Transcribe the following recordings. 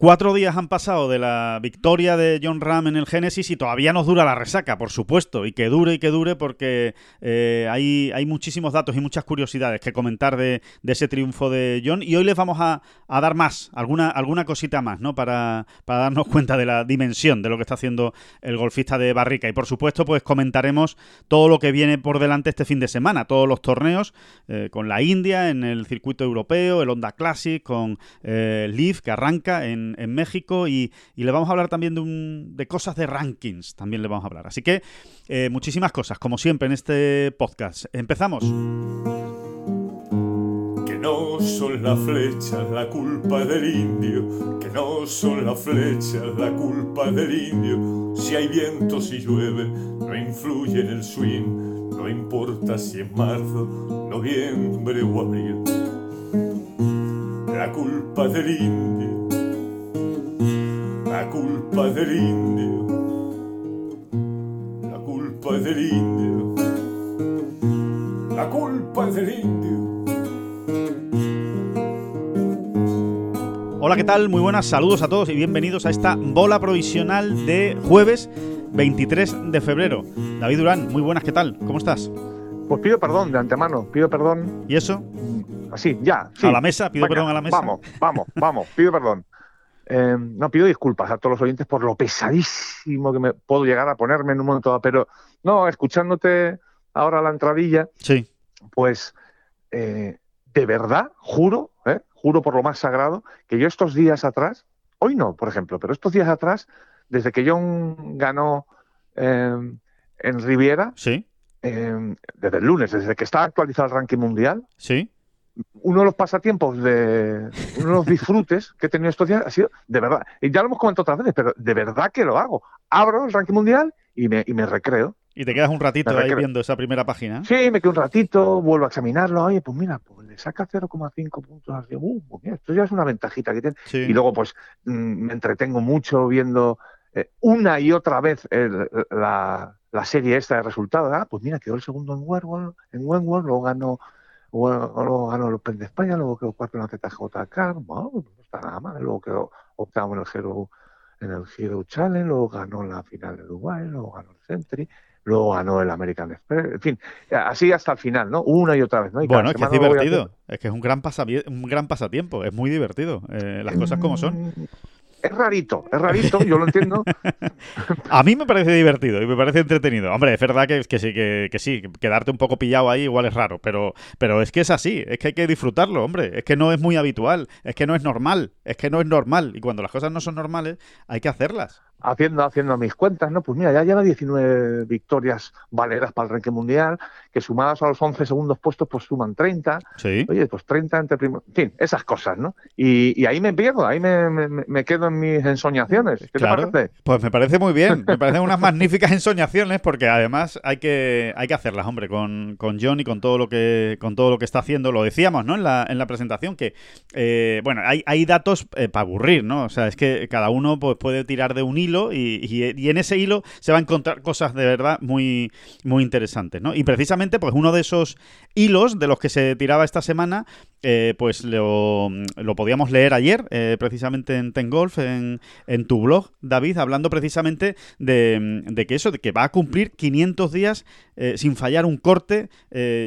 Cuatro días han pasado de la victoria de John Ram en el Génesis y todavía nos dura la resaca, por supuesto, y que dure y que dure porque eh, hay, muchísimos datos y muchas curiosidades que comentar de, ese triunfo de John y hoy les vamos a, dar más, alguna, alguna cosita más, ¿no? Para, para, darnos cuenta de la dimensión de lo que está haciendo el golfista de Barrica y por supuesto pues comentaremos todo lo que viene por delante este fin de semana, todos los torneos eh, con la India en el circuito europeo, el Honda Classic, con eh, Leaf que arranca en en, México y, le vamos a hablar también de, un, de, cosas de rankings, también le vamos a hablar. Así que eh, muchísimas cosas, como siempre en este podcast. Empezamos. Que no son las flechas la culpa del indio, que no son las flechas la culpa del indio. Si hay viento, si llueve, no influye en el swing, no importa si es marzo, noviembre o abril. La culpa del indio la culpa del indio. La culpa es del indio. La culpa es del indio. Hola, ¿qué tal? Muy buenas, saludos a todos y bienvenidos a esta bola provisional de jueves 23 de febrero. David Durán, muy buenas, ¿qué tal? ¿Cómo estás? Pues pido perdón de antemano, pido perdón. ¿Y eso? Así, ya. ¿A la mesa? ¿Pido perdón a la mesa? Vamos, vamos, vamos, pido perdón. Eh, no pido disculpas a todos los oyentes por lo pesadísimo que me puedo llegar a ponerme en un momento dado, pero no, escuchándote ahora la entradilla, sí. pues eh, de verdad, juro, eh, juro por lo más sagrado, que yo estos días atrás, hoy no, por ejemplo, pero estos días atrás, desde que John ganó en Riviera, sí. desde el lunes, desde que está actualizado el ranking mundial, sí uno de los pasatiempos, de uno de los disfrutes que he tenido estos días ha sido, de verdad, y ya lo hemos comentado otras veces, pero de verdad que lo hago. Abro el ranking mundial y me, y me recreo. Y te quedas un ratito ahí viendo esa primera página. Sí, me quedo un ratito, vuelvo a examinarlo. Oye, pues mira, pues le saca 0,5 puntos. Así, uh, pues mira, esto ya es una ventajita que tiene. Y luego, pues mm, me entretengo mucho viendo eh, una y otra vez la, la, serie esta de resultados. Ah, pues mira, quedó el segundo en Wentworth, en Wentworth luego ganó luego ganó el Open de España, luego quedó cuarto en la ZJK, bueno, no está nada mal, luego quedó octavo en el Hero, en el Hero Challenge, luego ganó la final de Dubai, luego ganó el Century, luego ganó el American Express, en fin, así hasta el final, ¿no? Una y otra vez, ¿no? bueno, es que es divertido, es que es un gran, un gran pasatiempo, es muy divertido, eh, las cosas como son. Es rarito, es rarito, yo lo entiendo. a mí me parece divertido y me parece entretenido. Hombre, es verdad que, que sí, que, que, sí, quedarte un poco pillado ahí igual es raro, pero, pero es que es así, es que hay que disfrutarlo, hombre. Es que no es muy habitual, es que no es normal, es que no es normal. Y cuando las cosas no son normales, hay que hacerlas haciendo, haciendo mis cuentas, ¿no? Pues mira, ya lleva 19 victorias valeras para el ranking mundial, que sumadas a los 11 segundos puestos, pues suman 30. Sí. Oye, pues 30 entre primos. En fin, esas cosas, ¿no? Y, ahí me pierdo, ahí me, me, quedo en mis ensoñaciones. ¿Qué claro. te parece? Pues me parece muy bien, me parecen unas magníficas ensoñaciones, porque además hay que, hay que hacerlas, hombre, con, con John y con todo lo que, con todo lo que está haciendo. Lo decíamos, ¿no? En la, en la presentación, que, eh, bueno, hay, hay datos eh, para aburrir, ¿no? O sea, es que cada uno pues, puede tirar de un hilo y, en ese hilo se va a encontrar cosas de verdad muy, muy interesantes, ¿no? Y precisamente, pues uno de esos hilos de los que se tiraba esta semana, eh, pues lo, podíamos leer ayer, eh, precisamente en Tengolf, en, en tu blog, David, hablando precisamente de, que eso, de que va a cumplir 500 días eh, sin fallar un corte,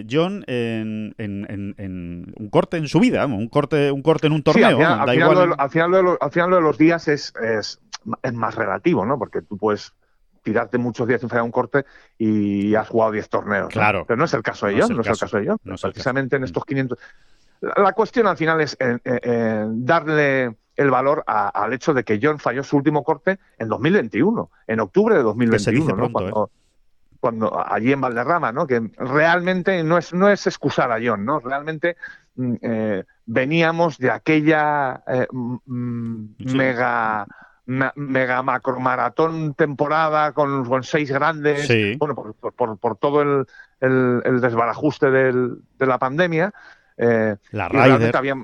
John, en, un corte en su vida, un corte, un corte en un torneo. al, final, de los, días es es más relativo, ¿no? Porque tú puedes tirarte muchos días sin fallar un corte y has jugado 10 torneos. Claro. Pero no es el caso de ellos, no, es el caso de ellos. Precisamente en estos 500. La, cuestión al final es eh, eh, eh, darle el valor al hecho de que John falló su último corte en 2021, en octubre de 2021, ¿no? cuando, cuando, allí en Valderrama, ¿no? Que realmente no es no es excusar a John, ¿no? Realmente mm, veníamos de aquella mega mega macro maratón temporada con, con seis grandes, bueno, por, por, todo el, el, desbarajuste del, de la pandemia. Eh, la Ryder. Había,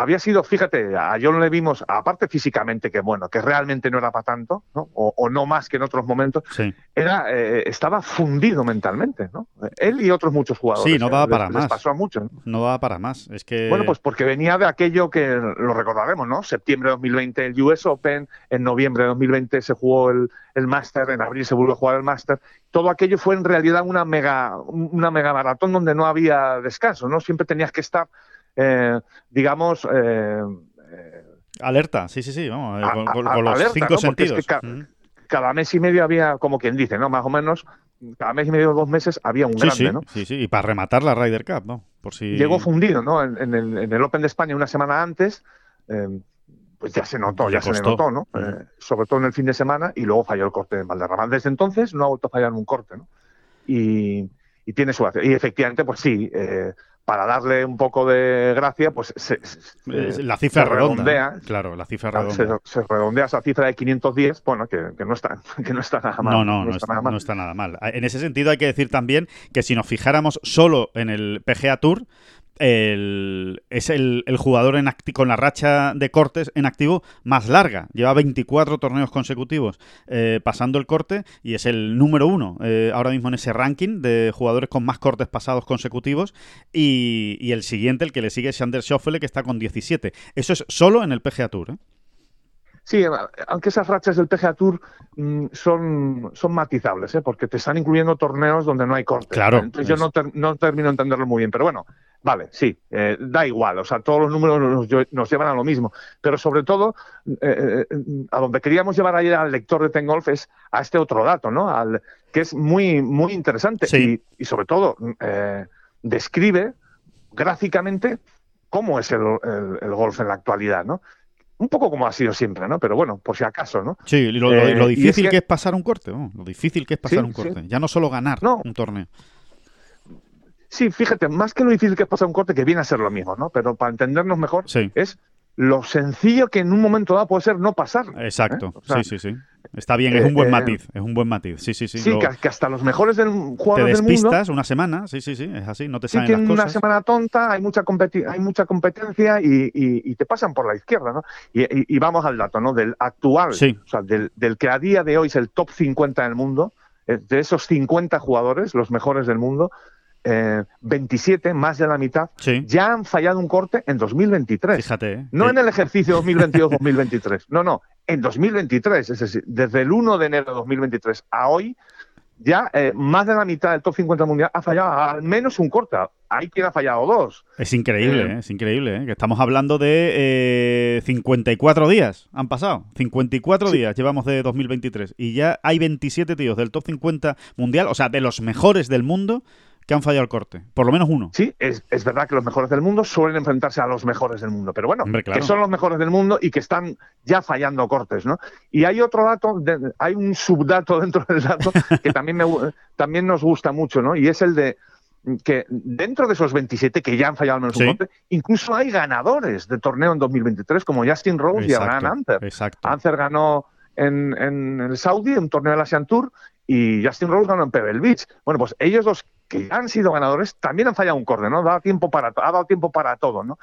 había sido, fíjate, a John le vimos, aparte físicamente, que bueno, que realmente no era para tanto, ¿no? O, no más que en otros momentos, era, eh, estaba fundido mentalmente, ¿no? Él y otros muchos jugadores. Sí, no daba para más. pasó a muchos. ¿no? daba para más. Es que... Bueno, pues porque venía de aquello que lo recordaremos, ¿no? Septiembre de 2020 el US Open, en noviembre de 2020 se jugó el, el Master, en abril se volvió a jugar el Master. Todo aquello fue en realidad una mega, una mega maratón donde no había descanso, ¿no? Siempre tenías que estar eh, digamos... Eh, eh, Alerta, sí, sí, sí, vamos, con, los cinco sentidos. cada mes y medio había, como quien dice, ¿no? Más o menos, cada mes y medio, dos meses había un grande, ¿no? Sí, sí, y para rematar la Ryder Cup, ¿no? Por si... Llegó fundido, ¿no? En, el, Open de España una semana antes, pues ya se notó, ya, se notó, ¿no? sobre todo en el fin de semana, y luego falló el corte de Valderrama. Desde entonces no ha vuelto a fallar un corte, ¿no? Y, y tiene su... Y efectivamente, pues sí, para darle un poco de gracia, pues se, la cifra redondea. Claro, la cifra redonda. Se, redondea esa cifra de 510, bueno, que, no está, que no está nada mal. No, no, no, está, no está nada mal. En ese sentido hay que decir también que si nos fijáramos solo en el PGA Tour, es el, jugador en con la racha de cortes en activo más larga. Lleva 24 torneos consecutivos eh, pasando el corte y es el número uno eh, ahora mismo en ese ranking de jugadores con más cortes pasados consecutivos. Y, el siguiente, el que le sigue, es Sander Schoffele, que está con 17. Eso es solo en el PGA Tour. ¿eh? Sí, aunque esas rachas del PGA Tour mm, son, son matizables, porque te están incluyendo torneos donde no hay cortes. Claro. Entonces yo no, no termino de entenderlo muy bien, pero bueno, Vale, sí, eh, da igual, o sea, todos los números nos, llevan a lo mismo, pero sobre todo eh, eh, a donde queríamos llevar ayer al lector de Tengolf es a este otro dato, ¿no? Al, que es muy, muy interesante y, sobre todo describe gráficamente cómo es el, golf en la actualidad, ¿no? Un poco como ha sido siempre, ¿no? Pero bueno, por si acaso, ¿no? Sí, lo, lo, difícil que... es pasar un corte, ¿no? Lo difícil que es pasar un corte. Ya no solo ganar un torneo. Sí, fíjate, más que lo difícil que es pasar un corte, que viene a ser lo mismo, ¿no? Pero para entendernos mejor, es lo sencillo que en un momento dado puede ser no pasar. Exacto, ¿eh? sí, sí, sí. Está bien, es un buen eh, matiz, es un buen matiz. Sí, sí, sí. Sí, que, hasta los mejores del jugadores te despistas una semana, sí, sí, sí, es así, no te salen sí, las cosas. una semana tonta, hay mucha, hay mucha competencia y, te pasan por la izquierda, ¿no? Y, vamos al dato, ¿no? Del actual, o sea, del, del, que a día de hoy es el top 50 del mundo, eh, de esos 50 jugadores, los mejores del mundo, 27, eh, más de la mitad, ya han fallado un corte en 2023. Fíjate. ¿eh? No en el ejercicio 2022-2023, no, no, en 2023. Es decir, desde el 1 de enero de 2023 a hoy, ya eh, más de la mitad del top 50 mundial ha fallado al menos un corte. Hay quien ha fallado dos. Es increíble, es increíble. Que estamos hablando de 54 días han pasado. 54 días llevamos de 2023. Y ya hay 27 tíos del top 50 mundial, o sea, de los mejores del mundo que han fallado el corte. Por lo menos uno. Sí, es, verdad que los mejores del mundo suelen enfrentarse a los mejores del mundo. Pero bueno, que son los mejores del mundo y que están ya fallando cortes, ¿no? Y hay otro dato, hay un subdato dentro del dato que también, me, también nos gusta mucho, ¿no? Y es el de que dentro de esos 27 que ya han fallado al menos un corte, incluso hay ganadores de torneo en 2023 como Justin Rose y Abraham Anter. Exacto. Anter ganó en, en, el Saudi, un torneo del Asian Tour, y Justin Rose ganó en Pebble Beach. Bueno, pues ellos dos que han sido ganadores también han fallado un corte, ¿no? Da tiempo para, ha dado tiempo para todo, ¿no?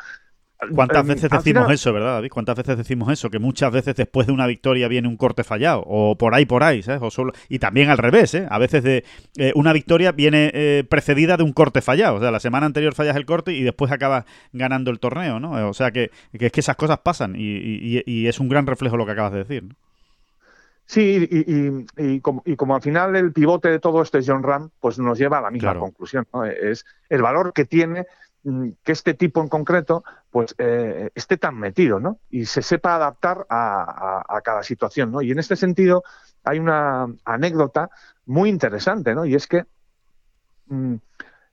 ¿Cuántas veces decimos eso, verdad, David? ¿Cuántas veces decimos eso? Que muchas veces después de una victoria viene un corte fallado, o por ahí, por ahí, ¿sabes? O solo... Y también al revés, ¿eh? A veces de eh, una victoria viene eh, precedida de un corte fallado. O sea, la semana anterior fallas el corte y después acabas ganando el torneo, ¿no? O sea, que, es que esas cosas pasan y, y, es un gran reflejo lo que acabas de decir, ¿no? Sí, y, como, al final el pivote de todo esto es John Ram, pues nos lleva a la misma conclusión. Es el valor que tiene mm, que este tipo en concreto pues eh, esté tan metido ¿no? y se sepa adaptar a, cada situación. ¿no? Y en este sentido hay una anécdota muy interesante, ¿no? y es que mm,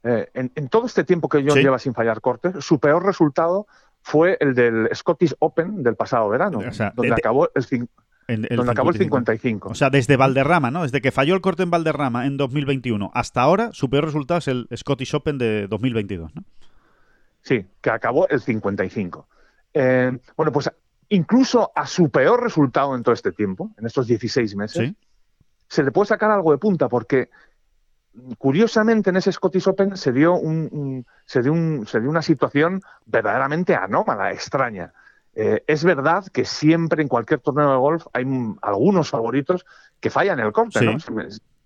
eh, en, todo este tiempo que John lleva sin fallar cortes, su peor resultado fue el del Scottish Open del pasado verano, donde acabó el donde acabó el 55. O sea, desde Valderrama, ¿no? Desde que falló el corte en Valderrama en 2021 hasta ahora, su peor resultado es el Scottish Open de 2022, ¿no? Sí, que acabó el 55. Eh, bueno, pues incluso a su peor resultado en todo este tiempo, en estos 16 meses, se le puede sacar algo de punta porque curiosamente en ese Scottish Open se dio, un, se dio, un, se dio una situación verdaderamente anómala, extraña. Eh, es verdad que siempre en cualquier torneo de golf hay algunos favoritos que fallan el corte, ¿no?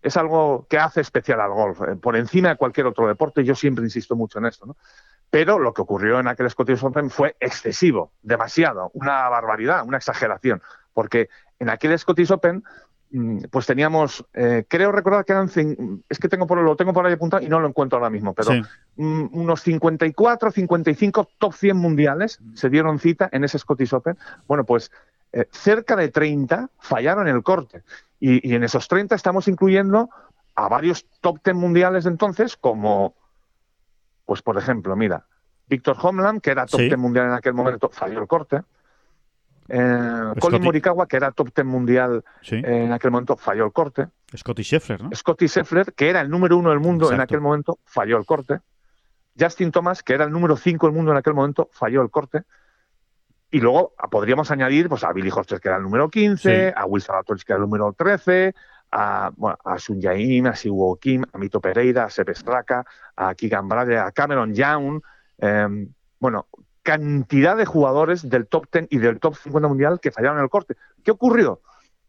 Es algo que hace especial al golf, eh, por encima de cualquier otro deporte, yo siempre insisto mucho en esto, ¿no? Pero lo que ocurrió en aquel Scottish Open fue excesivo, demasiado, una barbaridad, una exageración, porque en aquel Scottish Open Mm, pues teníamos, eh, creo recordar que eran, es que tengo por, lo tengo por ahí apuntado y no lo encuentro ahora mismo, pero mm, unos 54, 55 top 100 mundiales se dieron cita en ese Scottish Open. Bueno, pues eh, cerca de 30 fallaron el corte y, en esos 30 estamos incluyendo a varios top 10 mundiales de entonces, como, pues por ejemplo, mira, Víctor Homeland, que era top 10 mundial en aquel momento, falló el corte. Eh, Colin Morikawa, que era top ten mundial en aquel momento, falló el corte. Scotty Scheffler, ¿no? Scotty Scheffler, que era el número uno del mundo en aquel momento, falló el corte. Justin Thomas, que era el número cinco del mundo en aquel momento, falló el corte. Y luego podríamos añadir pues, a Billy Hosters, que era el número 15, a Will Salatoris, que era el número 13, a, bueno, a Sun Yaim, a Siwo Kim, a Mito Pereira, a Sepp Straka, a Keegan Bradley, a Cameron Young. Eh, bueno, cantidad de jugadores del top 10 y del top 50 mundial que fallaron el corte. ¿Qué ocurrió?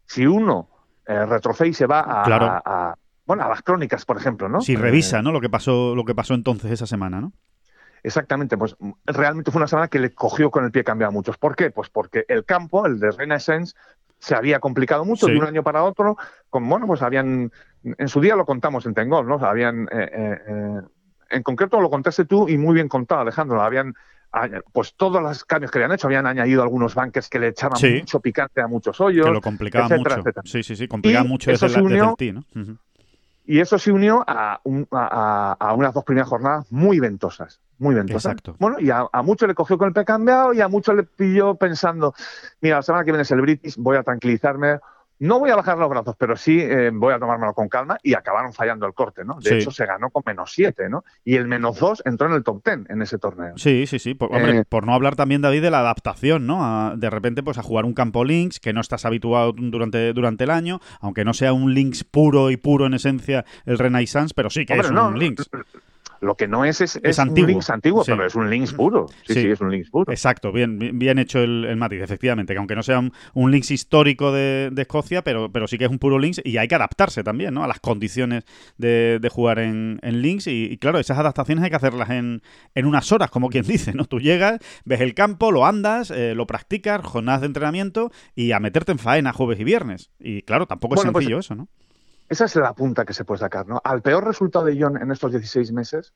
Si uno eh, retrocede y se va a, bueno, a las crónicas, por ejemplo, ¿no? Si revisa, eh, ¿no? Lo que pasó, lo que pasó entonces esa semana, ¿no? Exactamente, pues realmente fue una semana que le cogió con el pie cambiado a muchos. ¿Por qué? Pues porque el campo, el de Renaissance, se había complicado mucho de un año para otro. Con, bueno, pues habían, en su día lo contamos en Tengol, ¿no? Habían, eh, en concreto lo contaste tú y muy bien contado, Alejandro. Habían pues todos los cambios que le han hecho habían añadido algunos bankers que le echaban mucho picante a muchos hoyos. Que lo complicaban mucho. Sí, sí, sí, complicaba mucho eso desde, unió, ¿no? Y eso se unió a, a, unas dos primeras jornadas muy ventosas, muy ventosas. Exacto. Bueno, y a, mucho le cogió con el pie cambiado y a mucho le pilló pensando, mira, la semana que viene es el British, voy a tranquilizarme, no voy a bajar los brazos, pero sí eh, voy a tomármelo con calma y acabaron fallando el corte, ¿no? De hecho, se ganó con menos 7, ¿no? Y el menos 2 entró en el top 10 en ese torneo. Sí, sí, sí. Por, hombre, eh, por no hablar también, David, de la adaptación, ¿no? de repente, pues a jugar un campo links que no estás habituado durante, durante el año, aunque no sea un links puro y puro en esencia el Renaissance, pero sí que es un links. Lo que no es es, antiguo. un Links antiguo, pero es un Links puro. Sí, sí, es un Links puro. Exacto, bien, bien hecho el, matiz, efectivamente, que aunque no sea un, Links histórico de, Escocia, pero, pero sí que es un puro Links y hay que adaptarse también ¿no? a las condiciones de, jugar en, en Links. Y, claro, esas adaptaciones hay que hacerlas en, en, unas horas, como quien dice, ¿no? Tú llegas, ves el campo, lo andas, eh, lo practicas, jornadas de entrenamiento y a meterte en faena jueves y viernes. Y claro, tampoco es pues sencillo eso, ¿no? Esa es la punta que se puede sacar, ¿no? Al peor resultado de John en estos 16 meses,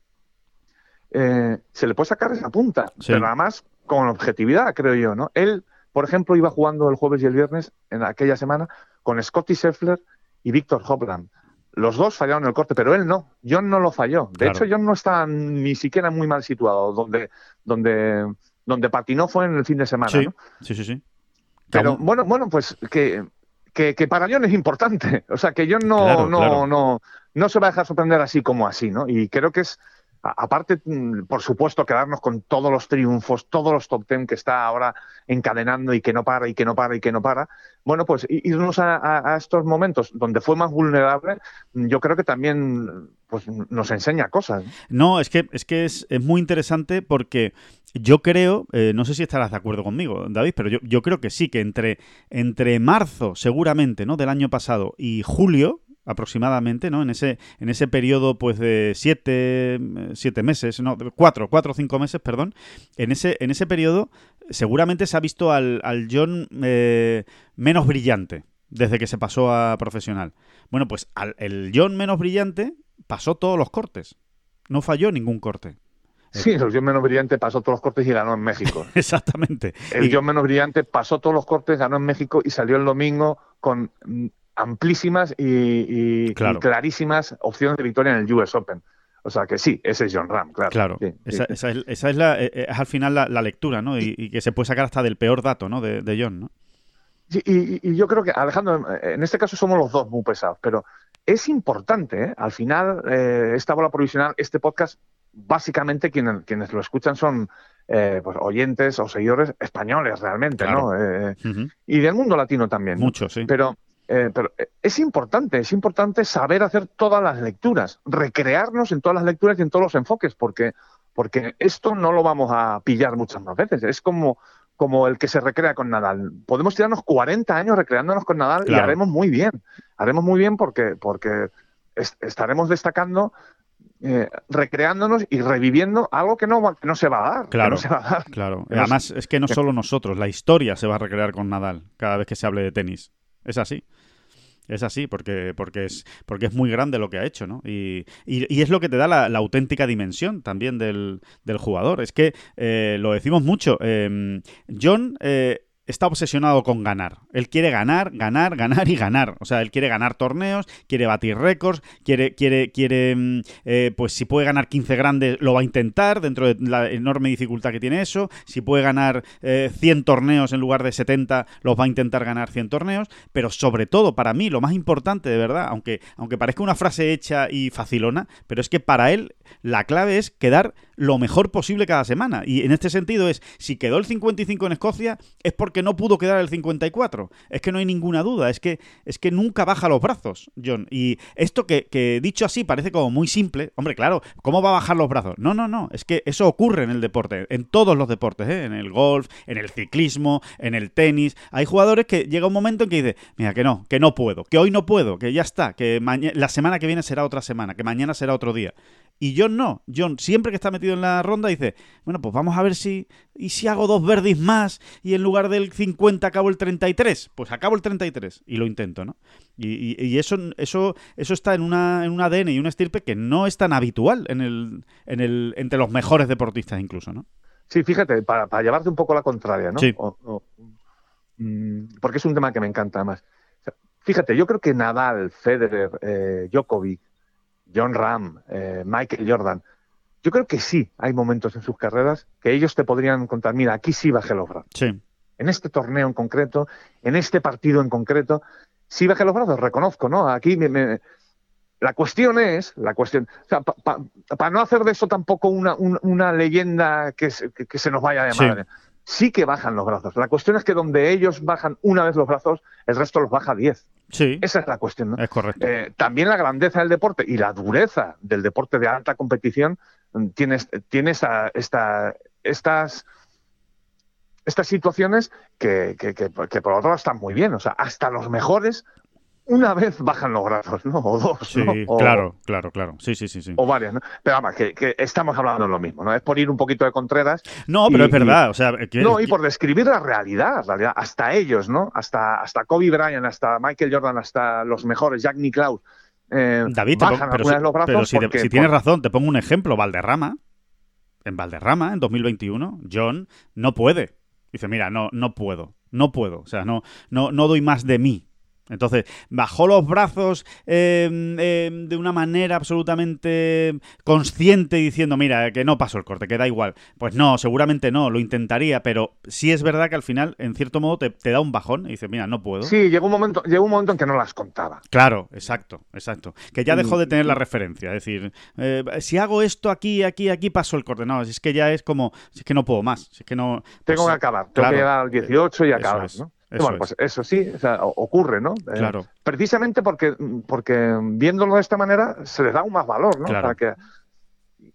eh, se le puede sacar esa punta, pero nada más con objetividad, creo yo, ¿no? Él, por ejemplo, iba jugando el jueves y el viernes en aquella semana con Scotty Scheffler y Víctor Hopland. Los dos fallaron el corte, pero él no. John no lo falló. De hecho, John no está ni siquiera muy mal situado. Donde, donde, donde patinó fue en el fin de semana. Sí, sí, sí, sí. Pero bueno, bueno, pues que que, para John es importante. O sea, que John no, no, no, no se va a dejar sorprender así como así, ¿no? Y creo que es, aparte, mm, por supuesto, quedarnos con todos los triunfos, todos los top ten que está ahora encadenando y que no para y que no para y que no para. Bueno, pues irnos a, estos momentos donde fue más vulnerable, yo creo que también pues, nos enseña cosas. No, es que es, que es, es muy interesante porque yo creo, eh, no sé si estarás de acuerdo conmigo, David, pero yo, creo que sí, que entre, entre marzo, seguramente, ¿no? Del año pasado y julio, aproximadamente, ¿no? En ese, en ese periodo, pues, de siete, siete meses, no, cuatro, cuatro o cinco meses, perdón, en ese, en ese periodo seguramente se ha visto al, al John eh, menos brillante desde que se pasó a profesional. Bueno, pues al, el John menos brillante pasó todos los cortes. No falló ningún corte. Sí, el John menos brillante pasó todos los cortes y ganó en México. Exactamente. El John menos brillante pasó todos los cortes, ganó en México y salió el domingo con amplísimas y, clarísimas opciones de victoria en el US Open. O sea que sí, ese es John Ram, claro. Claro, esa, es, la, eh, eh, es al final la, lectura, ¿no? Y, que se puede sacar hasta del peor dato, ¿no? De, John, ¿no? y, yo creo que, Alejandro, en este caso somos los dos muy pesados, pero es importante, ¿eh? Al final, esta bola provisional, este podcast, básicamente quienes, quienes lo escuchan son eh, pues, oyentes o seguidores españoles realmente, ¿no? Eh, y del mundo latino también. Mucho, sí. Pero, eh, pero eh, es importante, es importante saber hacer todas las lecturas, recrearnos en todas las lecturas y en todos los enfoques, porque, porque esto no lo vamos a pillar muchas más veces. Es como, como el que se recrea con Nadal. Podemos tirarnos 40 años recreándonos con Nadal y haremos muy bien. Haremos muy bien porque, porque estaremos destacando eh, recreándonos y reviviendo algo que no, no se va a dar. Claro, se va a dar. claro. Además, es que no solo nosotros, la historia se va a recrear con Nadal cada vez que se hable de tenis. Es así. Es así, porque, porque, es, porque es muy grande lo que ha hecho, ¿no? Y, y, es lo que te da la, auténtica dimensión también del, del jugador. Es que eh, lo decimos mucho. Em, John eh, está obsesionado con ganar. Él quiere ganar, ganar, ganar y ganar. O sea, él quiere ganar torneos, quiere batir récords, quiere, quiere, quiere, mm, eh, pues si puede ganar 15 grandes, lo va a intentar dentro de la enorme dificultad que tiene eso. Si puede ganar 100 eh, torneos en lugar de 70, los va a intentar ganar 100 torneos. Pero sobre todo, para mí, lo más importante, de verdad, aunque, aunque parezca una frase hecha y facilona, pero es que para él la clave es quedar lo mejor posible cada semana. Y en este sentido es, si quedó el 55 en Escocia, es porque no pudo quedar el 54. Es que no hay ninguna duda, es que, es que nunca baja los brazos, John. Y esto que, dicho así parece como muy simple, hombre, claro, ¿cómo va a bajar los brazos? No, no, no, es que eso ocurre en el deporte, en todos los deportes, ¿eh? en el golf, en el ciclismo, en el tenis. Hay jugadores que llega un momento en que dice, mira, que no, que no puedo, que hoy no puedo, que ya está, que la semana que viene será otra semana, que mañana será otro día. Y John no. John siempre que está metido en la ronda dice, bueno, pues vamos a ver si... ¿Y si hago dos verdis más y en lugar del 50 acabo el 33? Pues acabo el 33 y lo intento, ¿no? Y, eso, eso, eso está en, una, en un ADN y una estirpe que no es tan habitual en el, en el, entre los mejores deportistas incluso, ¿no? Sí, fíjate, para, llevarte un poco la contraria, ¿no? Sí. Mm, porque es un tema que me encanta además. Fíjate, yo creo que Nadal, Federer, eh, Djokovic, John Ram, eh, Michael Jordan. Yo creo que sí hay momentos en sus carreras que ellos te podrían contar, mira, aquí sí bajé los brazos. Sí. En este torneo en concreto, en este partido en concreto, sí bajé los brazos, reconozco, ¿no? Aquí me, la cuestión es, la cuestión, o sea, para no hacer de eso tampoco una, una, leyenda que, que, se nos vaya de madre. Sí. que bajan los brazos. La cuestión es que donde ellos bajan una vez los brazos, el resto los baja diez. Sí. Esa es la cuestión. ¿no? Es correcto. Eh, también la grandeza del deporte y la dureza del deporte de alta competición mm, tienes, tienes esta, estas, estas situaciones que, que, que, que, por otro lado están muy bien. O sea, hasta los mejores una vez bajan los brazos, ¿no? O dos. Sí, ¿no? claro, claro, claro. Sí, sí, sí, sí. O varias, ¿no? Pero vamos, que, que, estamos hablando de lo mismo, ¿no? Es por ir un poquito de Contreras. No, pero es verdad, o sea... no, y por describir la realidad, la realidad, hasta ellos, ¿no? Hasta, hasta Kobe Bryant, hasta Michael Jordan, hasta los mejores, Jack Nicklaus. Eh, David, bajan pero, si, los brazos pero si, si tienes razón, te pongo un ejemplo, Valderrama. En Valderrama, en 2021, John no puede. Dice, mira, no, no puedo, no puedo, o sea, no, no, no doy más de mí. Entonces, bajó los brazos em, de una manera absolutamente consciente diciendo, mira, que no paso el corte, que da igual. Pues no, seguramente no, lo intentaría, pero sí es verdad que al final, en cierto modo, te, da un bajón y dices, mira, no puedo. Sí, llegó un momento, llegó un momento en que no las contaba. Claro, exacto, exacto. Que ya dejó de tener la referencia. Es decir, eh, si hago esto aquí, aquí, aquí, paso el corte. No, es que ya es como, es que no puedo más. Es que no. Tengo pues, que acabar, tengo que llegar al 18 y acabar, ¿no? Eso bueno, pues eso sí, ocurre, ¿no? Eh, claro. precisamente porque, porque viéndolo de esta manera se les da un más valor, ¿no? Claro. que,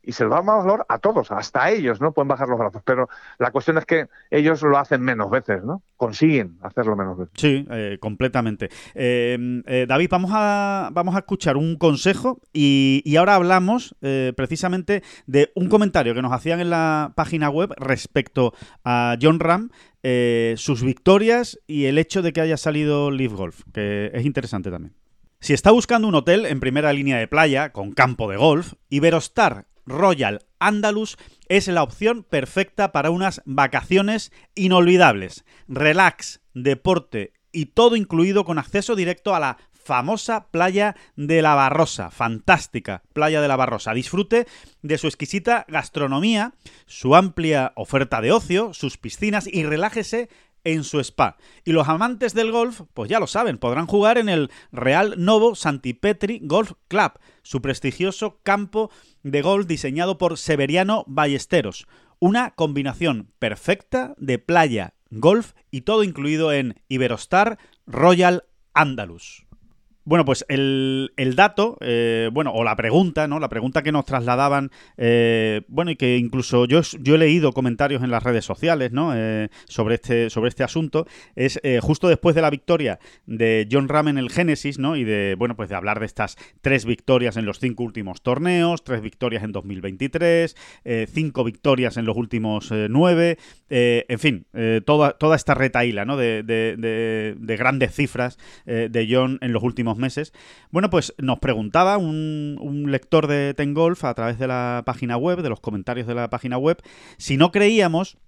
y se les da más valor a todos, hasta a ellos, ¿no? Pueden bajar los brazos, pero la cuestión es que ellos lo hacen menos veces, ¿no? Consiguen hacerlo menos veces. Sí, eh, completamente. Eh, David, vamos a, vamos a escuchar un consejo y, y ahora hablamos precisamente de un comentario que nos hacían en la página web respecto a John Ram eh, sus victorias y el hecho de que haya salido Leaf Golf, que es interesante también. Si está buscando un hotel en primera línea de playa, con campo de golf, Iberostar Royal Andalus es la opción perfecta para unas vacaciones inolvidables. Relax, deporte y todo incluido con acceso directo a la famosa playa de la Barrosa, fantástica playa de la Barrosa. Disfrute de su exquisita gastronomía, su amplia oferta de ocio, sus piscinas y relájese en su spa. Y los amantes del golf, pues ya lo saben, podrán jugar en el Real Novo Santipetri Golf Club, su prestigioso campo de golf diseñado por Severiano Ballesteros. Una combinación perfecta de playa, golf y todo incluido en Iberostar Royal Andalus. Bueno, pues el, dato, eh, bueno, o la pregunta, ¿no? La pregunta que nos trasladaban, eh, bueno, y que incluso yo, yo he leído comentarios en las redes sociales, ¿no? Eh, sobre, este, sobre este asunto, es justo después de la victoria de John Ram en el Génesis, ¿no? Y de, bueno, pues de hablar de estas tres victorias en los cinco últimos torneos, tres victorias en 2023, cinco victorias en los últimos nueve, en fin, toda, toda esta retaíla, ¿no? De, de, de grandes cifras de John en los últimos meses. Bueno, pues nos preguntaba un, lector de Tengolf a través de la página web, de los comentarios de la página web, si no creíamos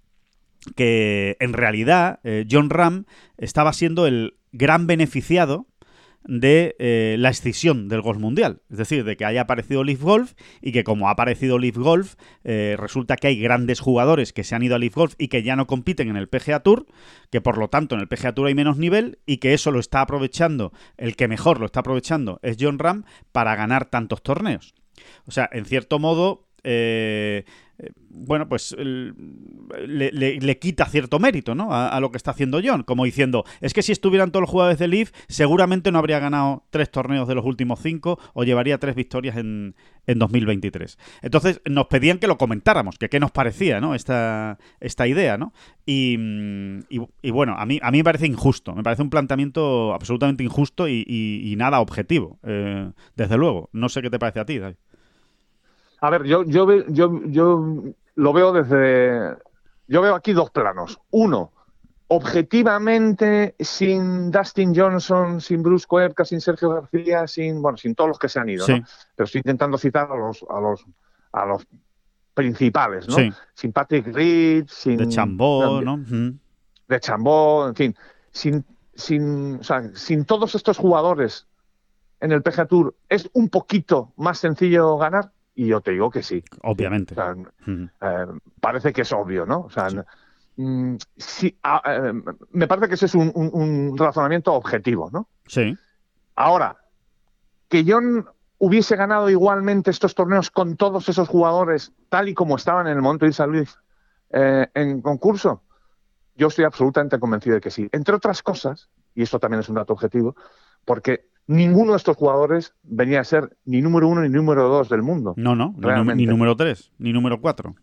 que en realidad eh, John Ram estaba siendo el gran beneficiado de eh, la escisión del golf mundial. Es decir, de que haya aparecido Leaf Golf y que como ha aparecido Leaf Golf, eh, resulta que hay grandes jugadores que se han ido a Leaf Golf y que ya no compiten en el PGA Tour, que por lo tanto en el PGA Tour hay menos nivel y que eso lo está aprovechando, el que mejor lo está aprovechando es John Ram para ganar tantos torneos. O sea, en cierto modo, eh, eh, bueno, pues le, quita cierto mérito ¿no? A, lo que está haciendo John, como diciendo, es que si estuvieran todos los jugadores de Leaf, seguramente no habría ganado tres torneos de los últimos cinco o llevaría tres victorias en, en 2023. Entonces nos pedían que lo comentáramos, que qué nos parecía ¿no? esta, esta idea, ¿no? Y, y, bueno, a mí, a mí me parece injusto, me parece un planteamiento absolutamente injusto y, nada objetivo, eh, desde luego. No sé qué te parece a ti, David. A ver, yo, yo, yo, yo lo veo desde. Yo veo aquí dos planos. Uno, objetivamente, sin Dustin Johnson, sin Bruce Koepka, sin Sergio García, sin bueno, sin todos los que se han ido, ¿no? Pero estoy intentando citar a los a los a los principales, ¿no? Sin Patrick Reed, sin de Chambó, ¿no? De Chambó, en fin, sin sin, o sea, sin todos estos jugadores en el PGA Tour es un poquito más sencillo ganar. Y yo te digo que sí. Obviamente. Eh, parece que es obvio, ¿no? O sea, mm, ah, eh, me parece que ese es un, razonamiento objetivo, ¿no? Sí. Ahora, que John hubiese ganado igualmente estos torneos con todos esos jugadores tal y como estaban en el momento de San Luis eh, en concurso, yo estoy absolutamente convencido de que sí. Entre otras cosas, y esto también es un dato objetivo, porque ninguno de estos jugadores venía a ser ni número uno ni número dos del mundo. No, no, ni número tres, ni número cuatro.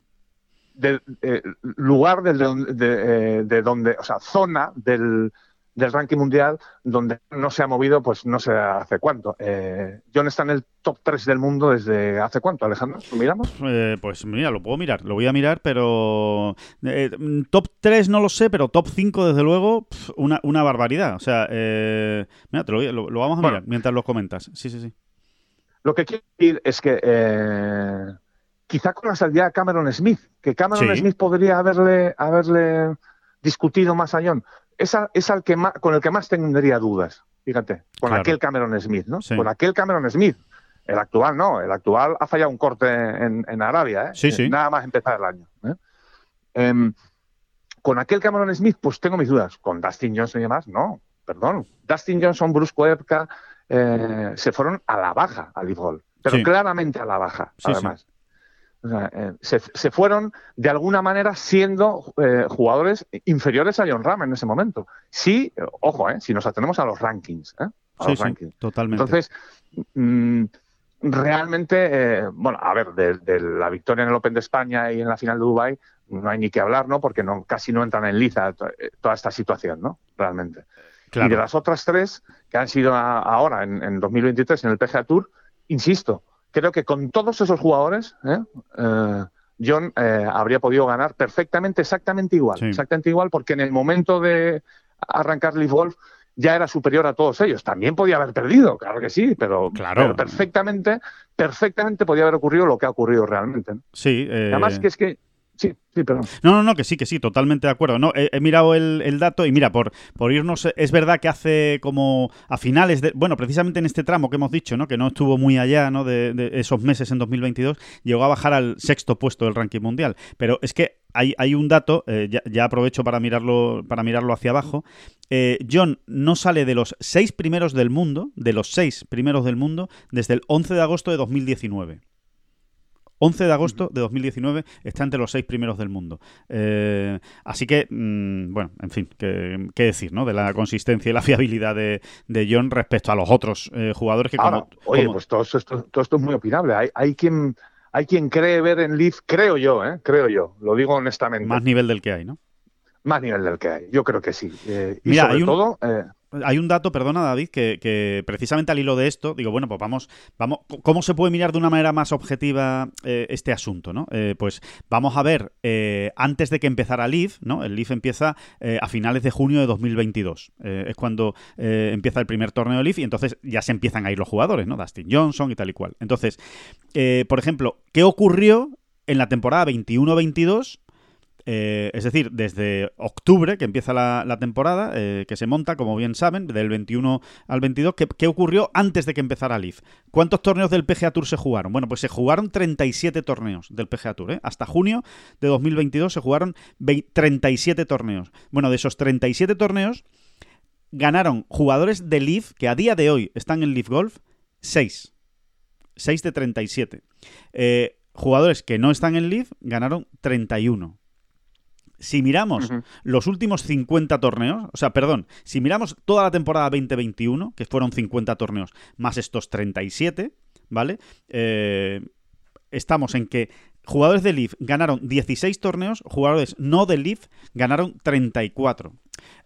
Del eh, lugar de, de, de, donde, o sea, zona del, del ranking mundial donde no se ha movido, pues no sé hace cuánto. Eh, John está en el top 3 del mundo desde hace cuánto, Alejandro. ¿Lo miramos? Eh, pues mira, lo puedo mirar, lo voy a mirar, pero eh, top 3 no lo sé, pero top 5 desde luego, una, una, barbaridad. O sea, mira, te lo, lo, vamos a mirar mientras lo comentas. Sí, sí, sí. Lo que quiero decir es que quizá con la salida de Cameron Smith, que Cameron Smith podría haberle, haberle discutido más a John es, al que con el que más tendría dudas, fíjate, con aquel Cameron Smith, ¿no? Con aquel Cameron Smith. El actual no, el actual ha fallado un corte en, Arabia, ¿eh? Sí, sí. Nada más empezar el año. ¿eh? Em, con aquel Cameron Smith, pues tengo mis dudas. Con Dustin Johnson y demás, no, perdón. Dustin Johnson, Bruce Koepka, eh, se fueron a la baja al Golf, pero claramente a la baja, además. Eh, se, fueron de alguna manera siendo eh, jugadores inferiores a John Ram en ese momento. Sí, ojo, eh, si nos atenemos a los rankings. A los rankings. totalmente. Entonces, mm, realmente, bueno, a ver, de, la victoria en el Open de España y en la final de Dubai no hay ni que hablar, ¿no? Porque no, casi no entran en liza toda esta situación, ¿no? Realmente. Y de las otras tres que han sido ahora en, en 2023 en el PGA Tour, insisto, creo que con todos esos jugadores, ¿eh? Eh, John eh, habría podido ganar perfectamente, exactamente igual. Exactamente igual, porque en el momento de arrancar Leaf Golf ya era superior a todos ellos. También podía haber perdido, claro que sí, pero, claro. perfectamente, perfectamente podía haber ocurrido lo que ha ocurrido realmente. Sí. Además que es que Sí, sí, perdón. No, no, no, que sí, que sí, totalmente de acuerdo. No, he, mirado el, dato y mira, por, por irnos, es verdad que hace como a finales de, bueno, precisamente en este tramo que hemos dicho, ¿no? Que no estuvo muy allá, ¿no? De, esos meses en 2022, llegó a bajar al sexto puesto del ranking mundial. Pero es que hay, hay un dato, eh, ya, aprovecho para mirarlo, para mirarlo hacia abajo. Eh, John no sale de los seis primeros del mundo, de los seis primeros del mundo, desde el 11 de agosto de 2019. 11 de agosto de 2019 está entre los seis primeros del mundo. Eh, así que, mm, bueno, en fin, ¿qué, decir, ¿no? De la consistencia y la fiabilidad de, John respecto a los otros eh, jugadores que como, Oye, pues todo esto, todo esto es muy opinable. Hay, hay quien hay quien cree ver en Leaf, creo yo, ¿eh? creo yo, lo digo honestamente. Más nivel del que hay, ¿no? Más nivel del que hay, yo creo que sí. Eh, y sobre todo, eh, hay un dato, perdona David, que, precisamente al hilo de esto, digo, bueno, pues vamos, vamos, ¿cómo se puede mirar de una manera más objetiva eh, este asunto? ¿no? Eh, pues vamos a ver, eh, antes de que empezara LIF, ¿no? El LIF empieza a finales de junio de 2022. es cuando empieza el primer torneo LIF y entonces ya se empiezan a ir los jugadores, ¿no? Dustin Johnson y tal y cual. Entonces, por ejemplo, ¿qué ocurrió en la temporada 21-22 eh, es decir, desde octubre, que empieza la, temporada, eh, que se monta, como bien saben, del 21 al 22, ¿qué, ocurrió antes de que empezara IF? ¿Cuántos torneos del PGA Tour se jugaron? Bueno, pues se jugaron 37 torneos del PGA Tour. ¿eh? Hasta junio de 2022 se jugaron 37 torneos. Bueno, de esos 37 torneos ganaron jugadores del IF, que a día de hoy están en Leaf Golf, 6. 6 de 37. jugadores que no están en Leaf ganaron 31. Si miramos los últimos 50 torneos, o sea, perdón, si miramos toda la temporada 2021, que fueron 50 torneos, más estos 37, ¿vale? Eh, estamos en que jugadores de Leaf ganaron 16 torneos, jugadores no de Leaf ganaron 34.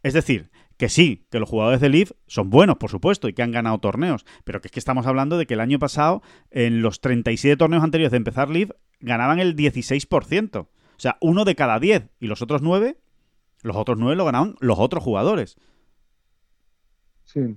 Es decir, que sí, que los jugadores de Leaf son buenos, por supuesto, y que han ganado torneos, pero que es que estamos hablando de que el año pasado, en los 37 torneos anteriores de empezar Leaf, ganaban el 16%. O sea, uno de cada diez. Y los otros nueve, los otros nueve lo ganaban los otros jugadores. Sí.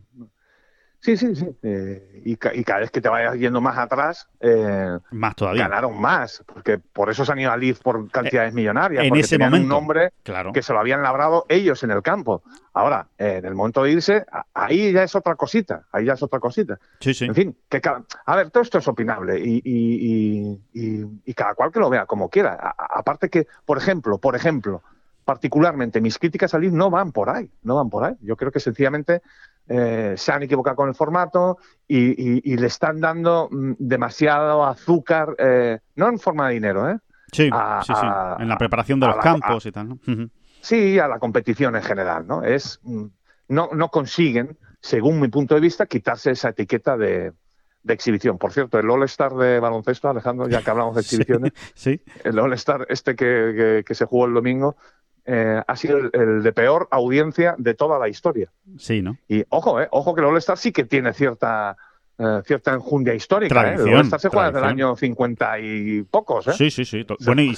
Sí, sí, sí. Eh, y, cada vez que te vayas yendo más atrás, eh, más todavía. ganaron más, porque por eso se han ido a Leaf por cantidades eh, millonarias. En ese momento. un nombre claro. que se lo habían labrado ellos en el campo. Ahora, en el momento de irse, ahí ya es otra cosita. Ahí ya es otra cosita. Sí, sí. En fin, que a ver, todo esto es opinable y, y, cada cual que lo vea como quiera. aparte que, por ejemplo, por ejemplo, particularmente mis críticas a Leaf no van por ahí, no van por ahí. Yo creo que sencillamente eh, se han equivocado con el formato y, le están dando mm, demasiado azúcar, eh, no en forma de dinero, ¿eh? Sí, sí, sí. En la preparación de los campos y tal, ¿no? Sí, a la competición en general, ¿no? Es, mm, no, no consiguen, según mi punto de vista, quitarse esa etiqueta de, exhibición. Por cierto, el All-Star de baloncesto, Alejandro, ya que hablamos de exhibiciones, sí, el All-Star este que, se jugó el domingo, eh, ha sido el, de peor audiencia de toda la historia. Sí, ¿no? Y ojo, eh, ojo que el All-Star sí que tiene cierta eh, cierta enjundia histórica. Tradición, ¿eh? El All-Star se juega desde el año 50 y pocos. ¿eh? Sí, sí, sí. bueno, y,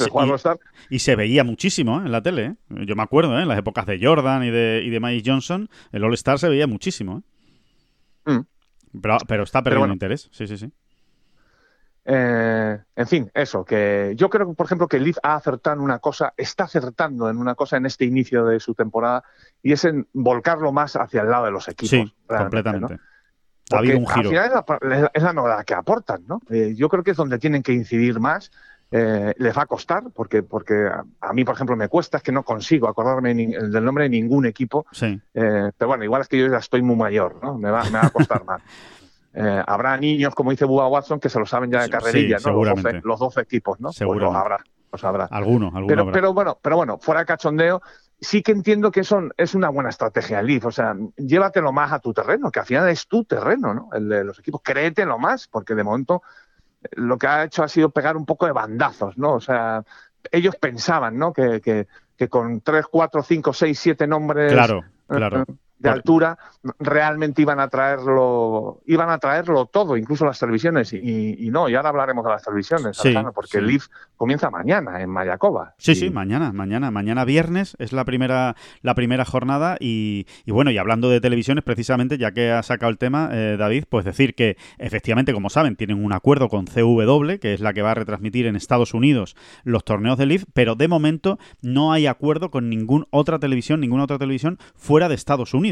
y, se veía muchísimo ¿eh? en la tele. Yo me acuerdo, ¿eh? en las épocas de Jordan y de, y de Mike Johnson, el All-Star se veía muchísimo. Mm. Pero, pero, está perdiendo interés. Sí, sí, sí. Eh, en fin, eso, que yo creo, por ejemplo, que Leaf ha acertado en una cosa, está acertando en una cosa en este inicio de su temporada, y es en volcarlo más hacia el lado de los equipos. Sí, completamente. Ha habido un giro. Al final es la, novedad que aportan, ¿no? Eh, yo creo que es donde tienen que incidir más. Eh, les va a costar, porque, porque a, mí, por ejemplo, me cuesta, es que no consigo acordarme del nombre de ningún equipo. Sí. pero bueno, igual es que yo ya estoy muy mayor, ¿no? Me va, me va a costar más. Eh, habrá niños, como dice Bubba Watson, que se lo saben ya de carrerilla, ¿no? Los 12, equipos, ¿no? Seguro. Pues habrá, los habrá. Algunos, pero, pero, bueno, pero bueno, fuera de cachondeo, sí que entiendo que eso es una buena estrategia, Leaf. O sea, llévatelo más a tu terreno, que al final es tu terreno, ¿no? El de los equipos. Créetelo más, porque de momento eh, lo que ha hecho ha sido pegar un poco de bandazos, ¿no? O sea, ellos pensaban, ¿no? Que, que, que con 3, 4, 5, 6, 7 nombres. Claro, claro. De altura realmente iban a traerlo iban a traerlo todo incluso las televisiones y, no y ahora hablaremos de las televisiones porque el Leaf comienza mañana en Mayacoba sí, sí mañana mañana mañana viernes es la primera la primera jornada y, bueno y hablando de televisiones precisamente ya que ha sacado el tema eh, David pues decir que efectivamente como saben tienen un acuerdo con CW que es la que va a retransmitir en Estados Unidos los torneos de Leaf pero de momento no hay acuerdo con ninguna otra televisión ninguna otra televisión fuera de Estados Unidos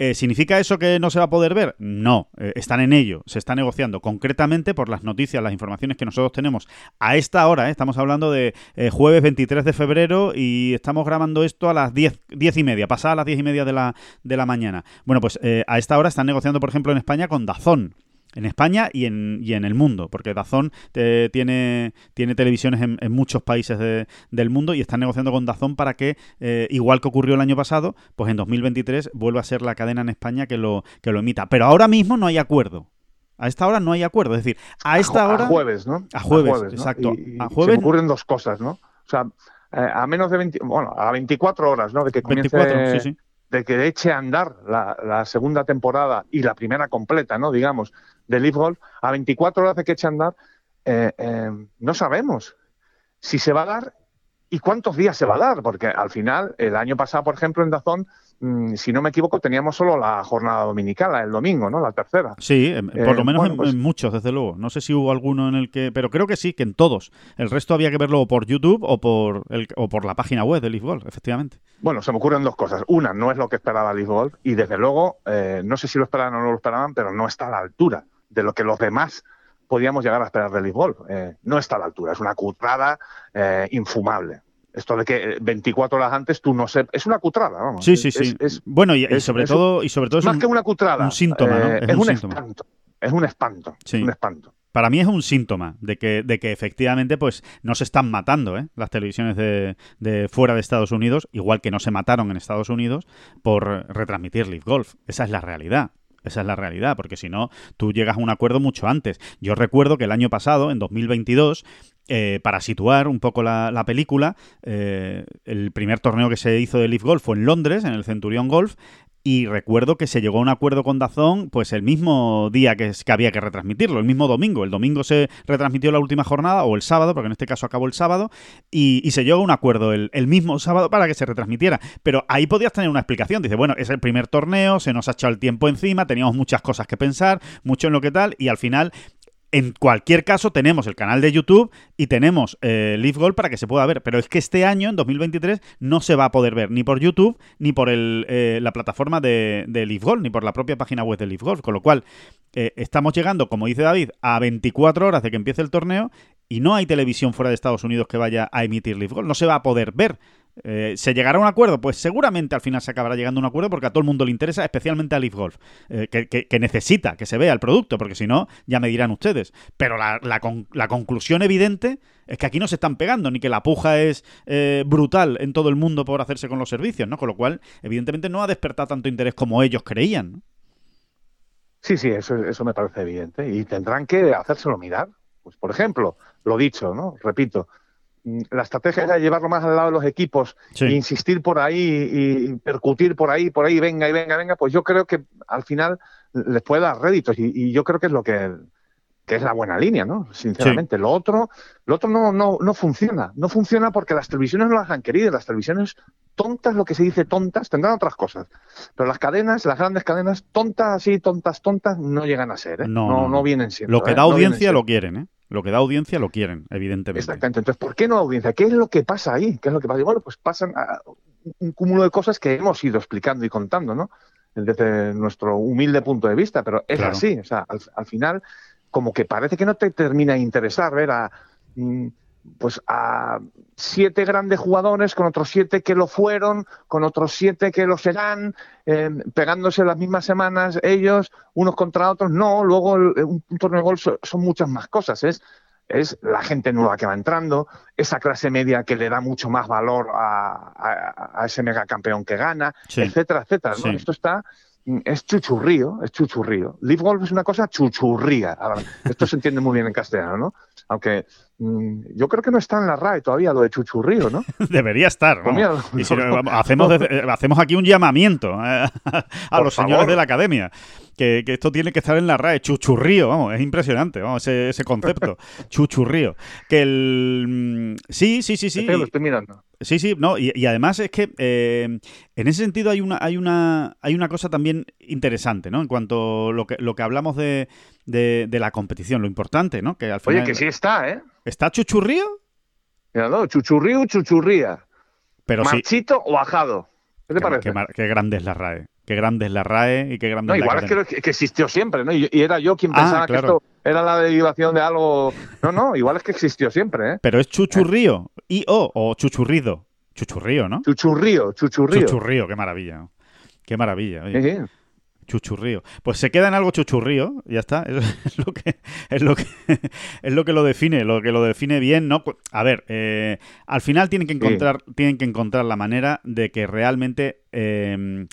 eh, ¿Significa eso que no se va a poder ver? No, eh, están en ello, se está negociando concretamente por las noticias, las informaciones que nosotros tenemos a esta hora, eh, estamos hablando de jueves 23 de febrero y estamos grabando esto a las 10, 10 y media, pasadas las 10 y media de la, de la mañana. Bueno, pues a esta hora están negociando, por ejemplo, en España con Dazón en España y en, y en el mundo, porque Dazón eh, tiene, tiene televisiones en, muchos países del mundo y están negociando con Dazón para que, eh, igual que ocurrió el año pasado, pues en 2023 vuelva a ser la cadena en España que lo, que lo emita. Pero ahora mismo no hay acuerdo. A esta hora no hay acuerdo. Es decir, a esta hora. A jueves, ¿no? A jueves, exacto. a jueves. Se ocurren dos cosas, ¿no? O sea, eh, a menos de 20, bueno, a 24 horas, ¿no? De que comience, 24, sí, sí. De que eche a andar la, segunda temporada y la primera completa, ¿no? Digamos, de Leaf Golf, a 24 horas de que eche a andar, eh, eh, no sabemos si se va a dar y cuántos días se va a dar, porque al final, el año pasado, por ejemplo, en Dazón si no me equivoco, teníamos solo la jornada dominical, el domingo, ¿no? La tercera. Sí, por lo eh, menos pues en, muchos, desde luego. No sé si hubo alguno en el que... Pero creo que sí, que en todos. El resto había que verlo por YouTube o por, el, o por la página web de Golf, efectivamente. Bueno, se me ocurren dos cosas. Una, no es lo que esperaba Golf y desde luego, eh, no sé si lo esperaban o no lo esperaban, pero no está a la altura de lo que los demás podíamos llegar a esperar de Golf. Eh, no está a la altura, es una cutrada infumable. Esto de que 24 horas antes tú no sé, es una cutrada, vamos. Sí, sí, sí. bueno, y, sobre todo, y sobre todo es más que una cutrada, un síntoma, ¿no? Eh, es, un, espanto. Es un espanto. Un espanto. Para mí es un síntoma de que, de que efectivamente pues no se están matando ¿eh? las televisiones de, de, fuera de Estados Unidos, igual que no se mataron en Estados Unidos por retransmitir Leaf Golf. Esa es la realidad. Esa es la realidad, porque si no, tú llegas a un acuerdo mucho antes. Yo recuerdo que el año pasado, en 2022, eh, para situar un poco la, película, eh, el primer torneo que se hizo de Leaf Golf fue en Londres, en el Centurion Golf, y recuerdo que se llegó a un acuerdo con Dazón pues el mismo día que, había que retransmitirlo, el mismo domingo. El domingo se retransmitió la última jornada, o el sábado, porque en este caso acabó el sábado, y, se llegó a un acuerdo el, el, mismo sábado para que se retransmitiera. Pero ahí podías tener una explicación. Dice, bueno, es el primer torneo, se nos ha echado el tiempo encima, teníamos muchas cosas que pensar, mucho en lo que tal, y al final en cualquier caso, tenemos el canal de YouTube y tenemos eh, Leaf para que se pueda ver. Pero es que este año, en 2023, no se va a poder ver ni por YouTube, ni por el, eh, la plataforma de, de, Leaf ni por la propia página web de Leaf Golf. Con lo cual, eh, estamos llegando, como dice David, a 24 horas de que empiece el torneo y no hay televisión fuera de Estados Unidos que vaya a emitir Leaf Golf. No se va a poder ver. Eh, ¿Se llegará a un acuerdo? Pues seguramente al final se acabará llegando a un acuerdo porque a todo el mundo le interesa, especialmente a Leaf Golf, eh, que, necesita que se vea el producto, porque si no, ya me dirán ustedes. Pero la, conclusión evidente es que aquí no se están pegando, ni que la puja es eh, brutal en todo el mundo por hacerse con los servicios, ¿no? Con lo cual, evidentemente, no ha despertado tanto interés como ellos creían. Sí, sí, eso, eso me parece evidente. Y tendrán que hacérselo mirar. Pues, por ejemplo, lo dicho, ¿no? Repito, la estrategia era llevarlo más al lado de los equipos, e insistir por ahí y percutir por ahí, por ahí, venga y venga, venga, pues yo creo que al final les puede dar réditos y, yo creo que es lo que, es la buena línea, ¿no? Sinceramente. Lo otro, lo otro no, no, no funciona. No funciona porque las televisiones no las han querido. Las televisiones tontas, lo que se dice tontas, tendrán otras cosas. Pero las cadenas, las grandes cadenas, tontas así, tontas, tontas, no llegan a ser, ¿eh? No, no, vienen siendo. Lo que ¿eh? da audiencia lo quieren, ¿eh? Lo que da audiencia lo quieren, evidentemente. Exactamente. Entonces, ¿por qué no audiencia? ¿Qué es lo que pasa ahí? ¿Qué es lo que pasa? bueno, pues pasan un cúmulo de cosas que hemos ido explicando y contando, ¿no? Desde nuestro humilde punto de vista, pero es así. O sea, al, final, como que parece que no te termina de interesar ver a. Mm, pues a siete grandes jugadores con otros siete que lo fueron, con otros siete que lo serán, eh, pegándose las mismas semanas ellos, unos contra otros. No, luego un, torneo de gol son, muchas más cosas. Es, es la gente nueva que va entrando, esa clase media que le da mucho más valor a, a, ese megacampeón que gana, etcétera, etcétera. Esto está es chuchurrío, es chuchurrío. Leaf golf es una cosa chuchurría. Esto se entiende muy bien en castellano, ¿no? Aunque mm, yo creo que no está en la RAE todavía lo de chuchurrío, ¿no? Debería estar, ¿no? Pues hacemos, hacemos aquí un llamamiento eh, a, los señores de la academia. Que, esto tiene que estar en la RAE, chuchurrío, vamos, es impresionante, vamos, ese, ese concepto, chuchurrío. Que el... Mm, sí, sí, sí, sí. lo estoy mirando. Sí, sí, no, y, además es que eh, en ese sentido hay una, hay una, hay una cosa también interesante, ¿no? En cuanto a lo que, lo que hablamos de, de, la competición, lo importante, ¿no? Que al final, Oye, que sí está, ¿eh? ¿Está chuchurrío? no, chuchurrío, chuchurría. Pero Marchito o bajado. ¿Qué te parece? Qué, grande es la RAE. Qué grande es la RAE y qué grande no, es la igual es que, que, existió siempre, ¿no? Y, era yo quien ah, pensaba que esto era la derivación de algo. No, no, igual es que existió siempre, ¿eh? Pero es chuchurrío. I o o chuchurrido. Chuchurrío, ¿no? Chuchurrío, chuchurrío. Chuchurrío, qué maravilla. Qué maravilla. Chuchurrío. Pues se queda en algo chuchurrío, ya está. Es, lo que es lo que es lo que lo define, lo que lo define bien, ¿no? A ver, eh, al final tienen que encontrar, tienen que encontrar la manera de que realmente eh,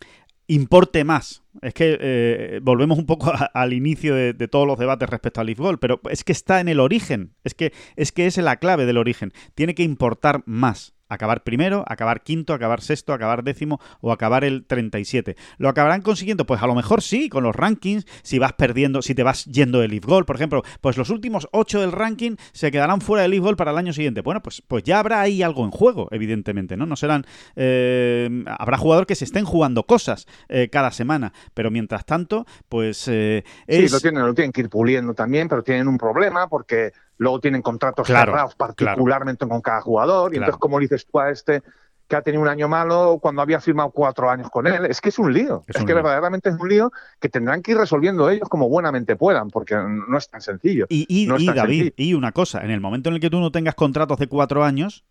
importe más. Es que eh, volvemos un poco al inicio de, todos los debates respecto al Gold, pero es que está en el origen. Es que, es que es la clave del origen. Tiene que importar más acabar primero, acabar quinto, acabar sexto, acabar décimo o acabar el 37. ¿Lo acabarán consiguiendo? Pues a lo mejor sí, con los rankings, si vas perdiendo, si te vas yendo del Leaf Goal, por ejemplo, pues los últimos 8 del ranking se quedarán fuera del Leaf Goal para el año siguiente. Bueno, pues, pues ya habrá ahí algo en juego, evidentemente, ¿no? No serán... Eh, habrá jugadores que se estén jugando cosas eh, cada semana, pero mientras tanto, pues... Eh, sí, lo tienen, lo tienen que ir puliendo también, pero tienen un problema porque luego tienen contratos cerrados particularmente con cada jugador, y entonces, como dices tú a este que ha tenido un año malo cuando había firmado cuatro años con él. Es que es un lío. Es, que verdaderamente es un lío que tendrán que ir resolviendo ellos como buenamente puedan, porque no es tan sencillo. Y, David, y una cosa, en el momento en el que tú no tengas contratos de cuatro años,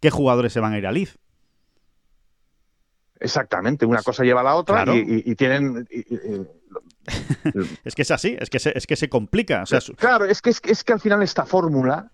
¿qué jugadores se van a ir a Liz? Exactamente, una cosa lleva a la otra y, tienen es que es así, es que se, es que se complica. claro, es que, es, que al final esta fórmula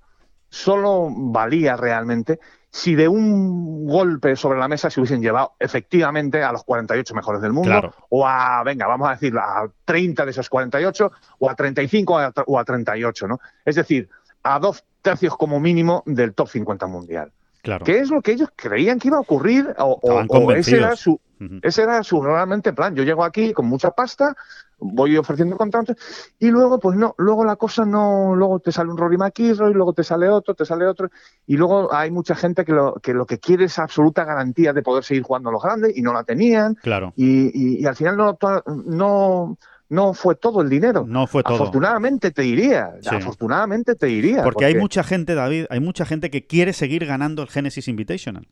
solo valía realmente si de un golpe sobre la mesa se hubiesen llevado efectivamente a los 48 mejores del mundo, o a, venga, vamos a decir, a 30 de esos 48, o a 35 o a 38, ¿no? Es decir, a dos tercios como mínimo del top 50 mundial. Claro. ¿Qué es lo que ellos creían que iba a ocurrir? O, o ese era su, ese era su realmente plan. Yo llego aquí con mucha pasta, voy ofreciendo contratos y luego, pues no, luego la cosa no, luego te sale un Rory McIlroy, luego te sale otro, te sale otro y luego hay mucha gente que lo que, lo que quiere es absoluta garantía de poder seguir jugando a los grandes y no la tenían. Claro. Y, y, al final no, no, no fue todo el dinero. No fue todo. Afortunadamente te diría. Afortunadamente te diría. Porque, porque, hay mucha gente, David, hay mucha gente que quiere seguir ganando el Genesis Invitational.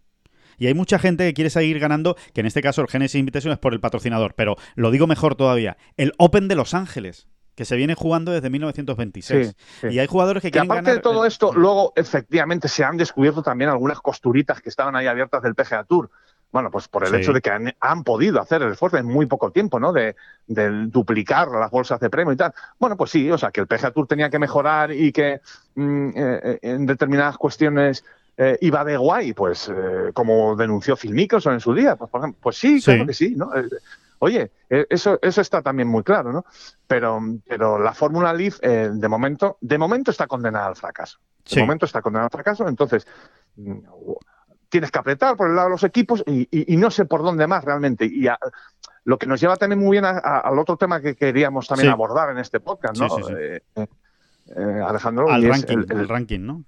Y hay mucha gente que quiere seguir ganando, que en este caso el Genesis Invitation es por el patrocinador, pero lo digo mejor todavía, el Open de Los Ángeles que se viene jugando desde 1926. Y hay jugadores que, quieren aparte de todo esto, luego efectivamente se han descubierto también algunas costuritas que estaban ahí abiertas del PGA Tour. Bueno, pues por el hecho de que han, podido hacer el esfuerzo en muy poco tiempo, ¿no? De, duplicar las bolsas de premio y tal. Bueno, pues sí, o sea, que el PGA Tour tenía que mejorar y que mm, eh, eh, en determinadas cuestiones eh, iba de guay, pues eh, como denunció Phil Mickelson en su día, pues, pues sí, claro que sí, ¿no? Oye, eso, eso está también muy claro, ¿no? Pero, pero la Fórmula Leaf, de momento, de momento está condenada al fracaso. De momento está condenada al fracaso, entonces mm, tienes que apretar por el lado de los equipos y, no sé por dónde más realmente. Y lo que nos lleva también muy bien al otro tema que queríamos también abordar en este podcast, ¿no? Eh, Alejandro. Al ranking, el, ranking, ¿no?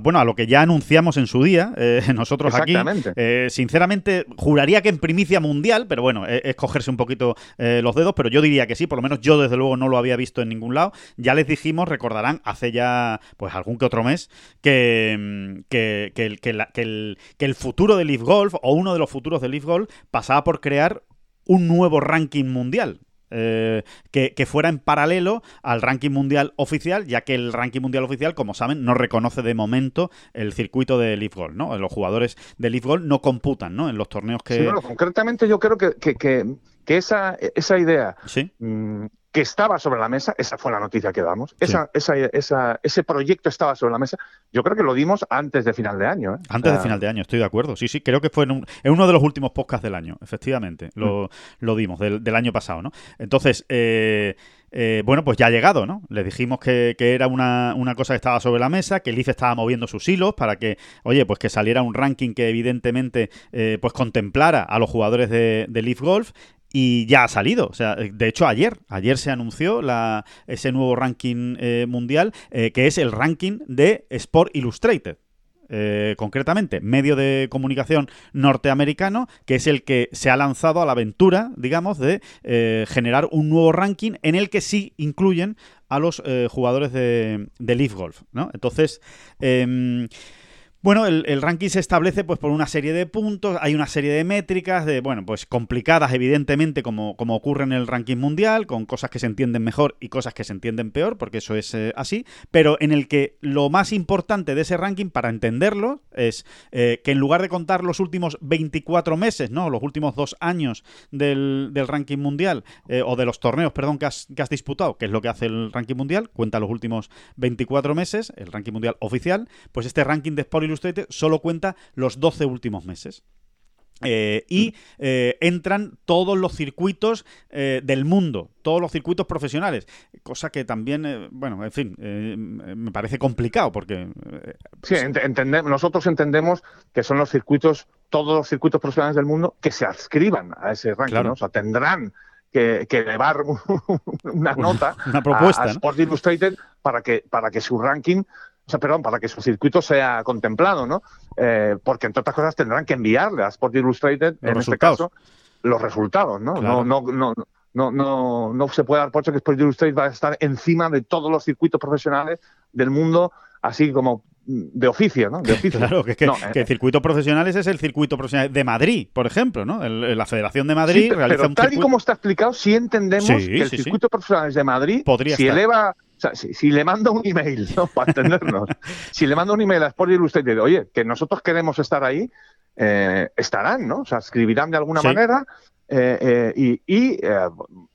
bueno, a lo que ya anunciamos en su día, eh, nosotros aquí. Eh, sinceramente, juraría que en primicia mundial, pero bueno, es cogerse un poquito los dedos, pero yo diría que sí, por lo menos yo desde luego no lo había visto en ningún lado. Ya les dijimos, recordarán, hace ya pues algún que otro mes, que, mm, que, que, el, que el futuro de Leaf Golf, o uno de los futuros de Leaf Golf, pasaba por crear un nuevo ranking mundial. Eh, que, fuera en paralelo al ranking mundial oficial, ya que el ranking mundial oficial, como saben, no reconoce de momento el circuito de Leaf Golf, ¿no? Los jugadores de Leaf Golf no computan, ¿no? En los torneos que... Sí, bueno, concretamente yo creo que, que, que, esa, esa idea ¿Sí? Mm, que estaba sobre la mesa, esa fue la noticia que damos, esa, esa, esa, ese proyecto estaba sobre la mesa, yo creo que lo dimos antes de final de año. ¿eh? Antes de final de año, estoy de acuerdo, sí, sí, creo que fue en, uno de los últimos podcasts del año, efectivamente, lo, mm. lo dimos, del, del, año pasado, ¿no? Entonces, eh, eh, bueno, pues ya ha llegado, ¿no? Le dijimos que, que era una, una, cosa que estaba sobre la mesa, que Leaf estaba moviendo sus hilos para que, oye, pues que saliera un ranking que evidentemente eh, pues contemplara a los jugadores de, de Leaf Golf y ya ha salido. O sea, de hecho, ayer, ayer se anunció la, ese nuevo ranking eh, mundial, eh, que es el ranking de Sport Illustrated. Eh, concretamente, medio de comunicación norteamericano, que es el que se ha lanzado a la aventura, digamos, de generar un nuevo ranking en el que sí incluyen a los jugadores de, de Leaf Golf, ¿no? Entonces, em, Bueno, el, ranking se establece pues por una serie de puntos, hay una serie de métricas, de, bueno, pues complicadas evidentemente como, como ocurre en el ranking mundial, con cosas que se entienden mejor y cosas que se entienden peor, porque eso es eh, así, pero en el que lo más importante de ese ranking para entenderlo es eh, que en lugar de contar los últimos 24 meses, ¿no? Los últimos dos años del, ranking mundial, eh, o de los torneos, perdón, que has, disputado, que es lo que hace el ranking mundial, cuenta los últimos 24 meses, el ranking mundial oficial, pues este ranking de Sport Illustrated solo cuenta los 12 últimos meses. Eh, y eh, entran todos los circuitos eh, del mundo, todos los circuitos profesionales, cosa que también, bueno, en fin, me parece complicado porque... sí, nosotros entendemos que son los circuitos, todos los circuitos profesionales del mundo que se adscriban a ese ranking, o sea, tendrán que, elevar una nota una propuesta, a, Sport Illustrated para que, para que su ranking o sea, perdón, para que su circuito sea contemplado, ¿no? Eh, porque entre otras cosas tendrán que enviarle a Sport Illustrated, en este caso, los resultados, ¿no? No, no, no, no, no, no se puede dar por hecho que Sport Illustrated va a estar encima de todos los circuitos profesionales del mundo, así como de oficio, ¿no? De oficio. Claro, que, que, no, que, eh, circuito profesionales es el circuito profesional de Madrid, por ejemplo, ¿no? la Federación de Madrid realiza pero tal y como está explicado, sí entendemos que el circuito profesionales de Madrid, Podría si eleva si, le mando un email, ¿no? para entendernos, si le mando un email a Sport Illustrated, oye, que nosotros queremos estar ahí, eh, estarán, ¿no? O sea, escribirán de alguna manera eh, y, y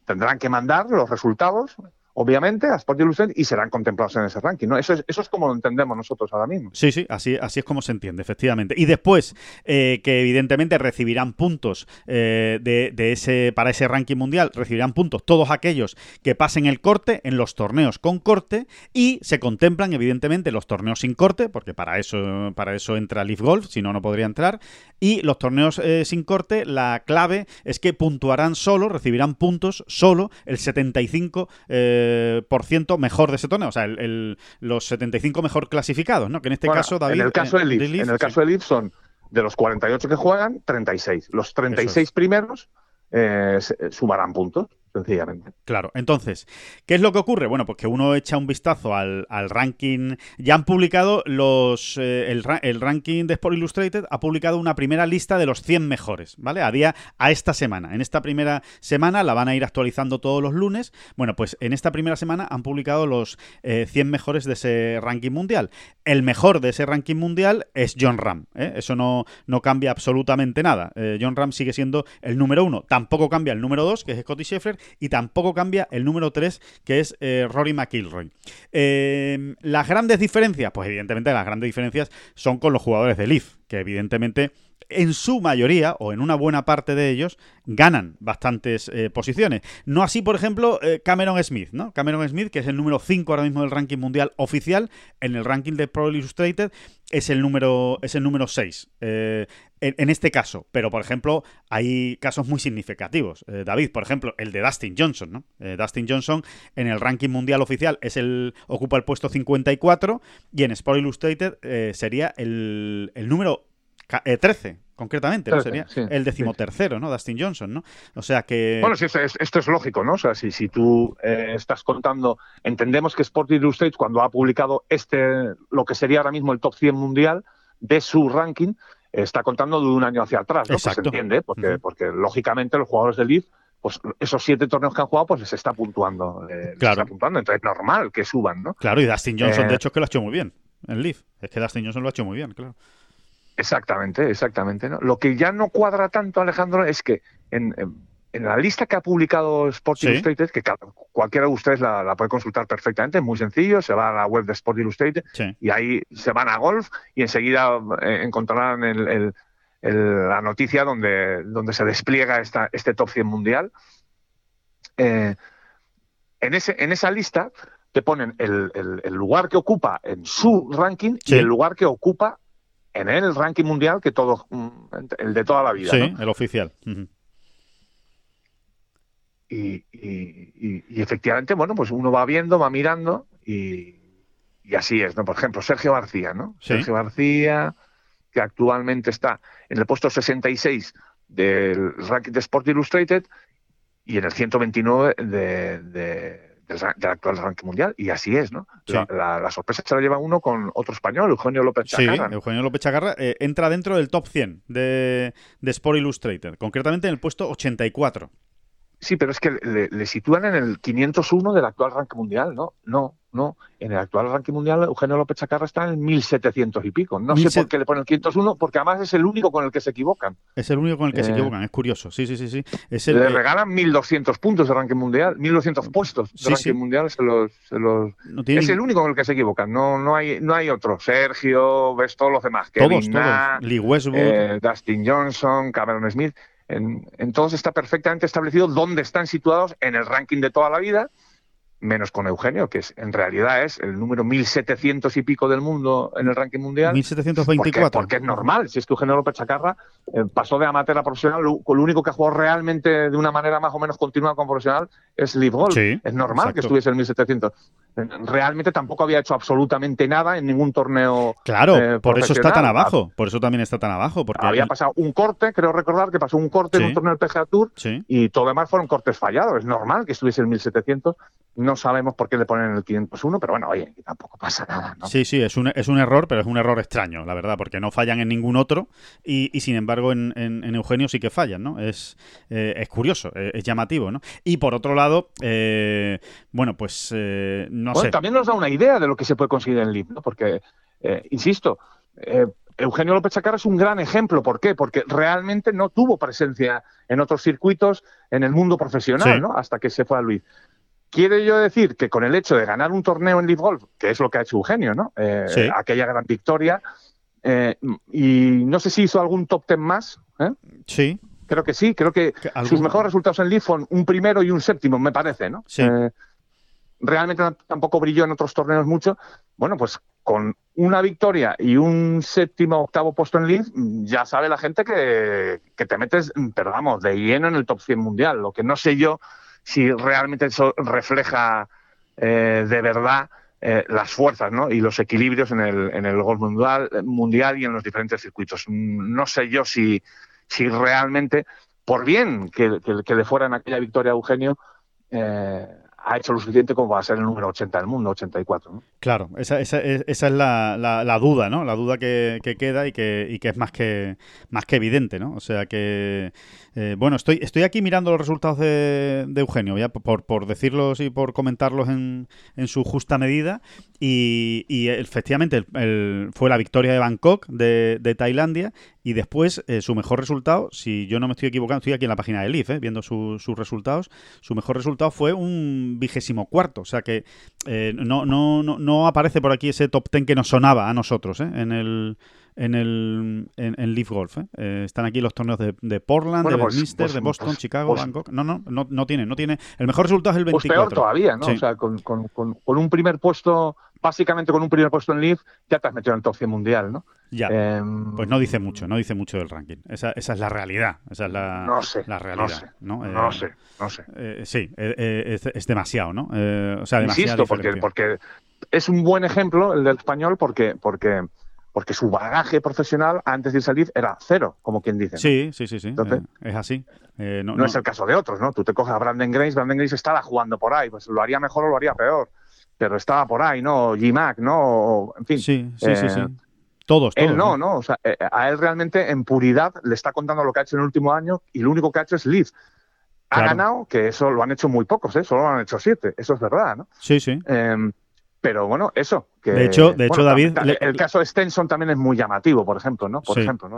tendrán que mandar los resultados obviamente, a Sport Illustrated y serán contemplados en ese ranking. Eso, es, como lo entendemos nosotros ahora mismo. Sí, sí, así, así es como se entiende, efectivamente. Y después, eh, que evidentemente recibirán puntos eh, de, ese, para ese ranking mundial, recibirán puntos todos aquellos que pasen el corte en los torneos con corte y se contemplan, evidentemente, los torneos sin corte, porque para eso, para eso entra Leaf Golf, si no, no podría entrar. Y los torneos eh, sin corte, la clave es que puntuarán solo, recibirán puntos solo el 75% por ciento mejor de ese torneo, o sea, el, los 75 mejor clasificados, ¿no? Que en este caso, David... En el caso de Leaf, en el caso de son de los 48 que juegan, 36. Los 36 primeros eh, sumarán puntos sencillamente. Claro, entonces, ¿qué es lo que ocurre? Bueno, pues que uno echa un vistazo al, ranking. Ya han publicado los. Eh, el, ranking de Sport Illustrated ha publicado una primera lista de los 100 mejores, ¿vale? A día, a esta semana. En esta primera semana la van a ir actualizando todos los lunes. Bueno, pues en esta primera semana han publicado los 100 eh, mejores de ese ranking mundial. El mejor de ese ranking mundial es John Ram. ¿eh? Eso no, no cambia absolutamente nada. John Ram sigue siendo el número uno. Tampoco cambia el número dos, que es Scotty Scheffler y tampoco cambia el número 3, que es eh, Rory McIlroy. Eh, las grandes diferencias, pues evidentemente las grandes diferencias son con los jugadores de Leaf, que evidentemente en su mayoría, o en una buena parte de ellos, ganan bastantes eh, posiciones. No así, por ejemplo, eh, Cameron Smith, ¿no? Cameron Smith, que es el número 5 ahora mismo del ranking mundial oficial, en el ranking de Pro Illustrated, es el número, es el número 6. Eh, en, este caso, pero por ejemplo, hay casos muy significativos. David, por ejemplo, el de Dustin Johnson, ¿no? Dustin Johnson en el ranking mundial oficial es el, ocupa el puesto 54 y en Sport Illustrated sería el, el número 13, eh, concretamente, ¿no? sería el decimotercero, ¿no? Dustin Johnson, ¿no? O sea que... Bueno, sí, esto es lógico, ¿no? O sea, si, si tú eh, estás contando, entendemos que Sport Illustrated cuando ha publicado este, lo que sería ahora mismo el top 100 mundial de su ranking, está contando de un año hacia atrás, ¿no? Pues se entiende, porque, porque lógicamente los jugadores del Leaf pues esos siete torneos que han jugado, pues se está puntuando. Eh, claro. Está puntuando, entonces es normal que suban, ¿no? Claro, y Dustin Johnson, de hecho, es que lo ha hecho muy bien, el Leaf. Es que Dustin Johnson lo ha hecho muy bien, claro. Exactamente, exactamente. ¿no? Lo que ya no cuadra tanto, Alejandro, es que en, la lista que ha publicado Sport Illustrated, que cualquiera de ustedes la, puede consultar perfectamente, es muy sencillo, se va a la web de Sport Illustrated y ahí se van a golf y enseguida eh, encontrarán la noticia donde, donde se despliega esta, este top 100 mundial. Eh, en, ese, en esa lista te ponen el, lugar que ocupa en su ranking y el lugar que ocupa en el ranking mundial que todo, mm, el de toda la vida. Sí, el oficial. y, y, efectivamente, bueno, pues uno va viendo, va mirando y, así es, ¿no? Por ejemplo, Sergio García, ¿no? Sergio García, que actualmente está en el puesto 66 del ranking de Sport Illustrated y en el 129 de, del, actual ranking mundial, y así es, ¿no? La, sorpresa se la lleva uno con otro español, Eugenio López Chacarra. Sí, Eugenio López Chacarra eh, entra dentro del top 100 de, de Sport Illustrated, concretamente en el puesto 84. Sí, pero es que le, sitúan en el 501 del actual ranking mundial, ¿no? No, no. En el actual ranking mundial, Eugenio López Chacarra está en 1700 y pico. No sé por qué le ponen el 501, porque además es el único con el que se equivocan. Es el único con el que se eh, equivocan, es curioso. Sí, sí, sí. sí. Es le regalan 1200 puntos de ranking mundial, 1200 puestos de ranking mundial. Se los, Es el único con el que se equivocan. No, no, hay, no hay otro. Sergio, ves todos los demás. Todos, todos. Lee Westwood. Eh, Dustin Johnson, Cameron Smith. En, todos está perfectamente establecido dónde están situados en el ranking de toda la vida, menos con Eugenio, que es, en realidad es el número 1700 y pico del mundo en el ranking mundial. 1724. Porque, es normal, si es que Eugenio López Chacarra eh, pasó de amateur a profesional, lo, lo, único que jugó realmente de una manera más o menos continua como profesional es Live Golf. es normal que estuviese en 1700 realmente tampoco había hecho absolutamente nada en ningún torneo. Claro, eh, por eso está tan abajo, por eso también está tan abajo. Porque había pasado un corte, creo recordar que pasó un corte en un torneo del PGA Tour y todo demás fueron cortes fallados. Es normal que estuviese en 1700. No sabemos por qué le ponen el 501, pero bueno, oye, tampoco pasa nada. Sí, sí, es un, es un error, pero es un error extraño, la verdad, porque no fallan en ningún otro y, sin embargo en, en, Eugenio sí que fallan, ¿no? Es, eh, es curioso, es, es, llamativo, ¿no? Y por otro lado, eh, bueno, pues bueno, También nos da una idea de lo que se puede conseguir en LIB, ¿no? Porque, eh, insisto, eh, Eugenio López Chacarra es un gran ejemplo. ¿Por qué? Porque realmente no tuvo presencia en otros circuitos en el mundo profesional, ¿no? Hasta que se fue a Luis. Quiere yo decir que con el hecho de ganar un torneo en Live Golf, que es lo que ha hecho Eugenio, ¿no? Eh, aquella gran victoria, y no sé si hizo algún top ten más. Sí. Creo que sí, creo que sus mejores resultados en Live fueron un primero y un séptimo, me parece, ¿no? Sí realmente tampoco brilló en otros torneos mucho, bueno, pues con una victoria y un séptimo octavo puesto en Leeds, ya sabe la gente que, te metes, pero vamos, de lleno en el top 100 mundial. Lo que no sé yo si realmente eso refleja eh, de verdad eh, las fuerzas ¿no? y los equilibrios en el, en el golf mundial, mundial y en los diferentes circuitos. No sé yo si, si realmente, por bien que, le fuera en aquella victoria a Eugenio, eh, ha hecho lo suficiente como para ser el número 80 del mundo, 84. ¿no? Claro, esa, esa, esa es la, la, duda, ¿no? La duda que, que queda y que, y que, es más que, más que evidente, ¿no? O sea que, eh, bueno, estoy, estoy aquí mirando los resultados de, Eugenio, ya por, por, decirlos y por comentarlos en, en su justa medida. Y, y efectivamente el, fue la victoria de Bangkok, de, de Tailandia, y después eh, su mejor resultado, si yo no me estoy equivocando, estoy aquí en la página de Leaf, eh, viendo sus resultados, su mejor resultado fue un vigésimo cuarto, o sea que no, no, no, no aparece por aquí ese top ten que nos sonaba a nosotros en el en el en, Leaf Golf. ¿eh? Eh, están aquí los torneos de, de Portland, de pues, pues, de Boston, pues, Chicago, Bangkok. No, no, no, no tiene, no tiene. El mejor resultado es el 24. Pues peor todavía, ¿no? O sea, con, con, con, un primer puesto, básicamente con un primer puesto en Leaf, ya te has metido en el top 100 mundial, ¿no? Ya. Em, pues no dice mucho, no dice mucho del ranking. Esa, esa es la realidad. Esa es la, no sé, la realidad. No sé, no, eh, sé, no sé. sí, es, es, demasiado, ¿no? o sea, demasiado. Insisto, porque, porque es un buen ejemplo el del español porque, porque porque su bagaje profesional antes de salir era cero, como quien dice. Sí, sí, sí, sí. Eh, es así. Eh, no, es el caso de otros, ¿no? Tú te coges a Brandon Grace, Brandon Grace estaba jugando por ahí, pues lo haría mejor o lo haría peor, pero estaba por ahí, ¿no? G-Mac, ¿no? En fin. Sí, sí, sí, sí. Eh, todos, todos. Él no, ¿no? O sea, a él realmente en puridad le está contando lo que ha hecho en el último año y lo único que ha hecho es lead. Ha ganado, que eso lo han hecho muy pocos, ¿eh? Solo lo han hecho siete, eso es verdad, ¿no? Sí, sí. Em, pero bueno, eso. Que, de hecho, de hecho David. El caso de Stenson también es muy llamativo, por ejemplo, ¿no? Por ejemplo, ¿no?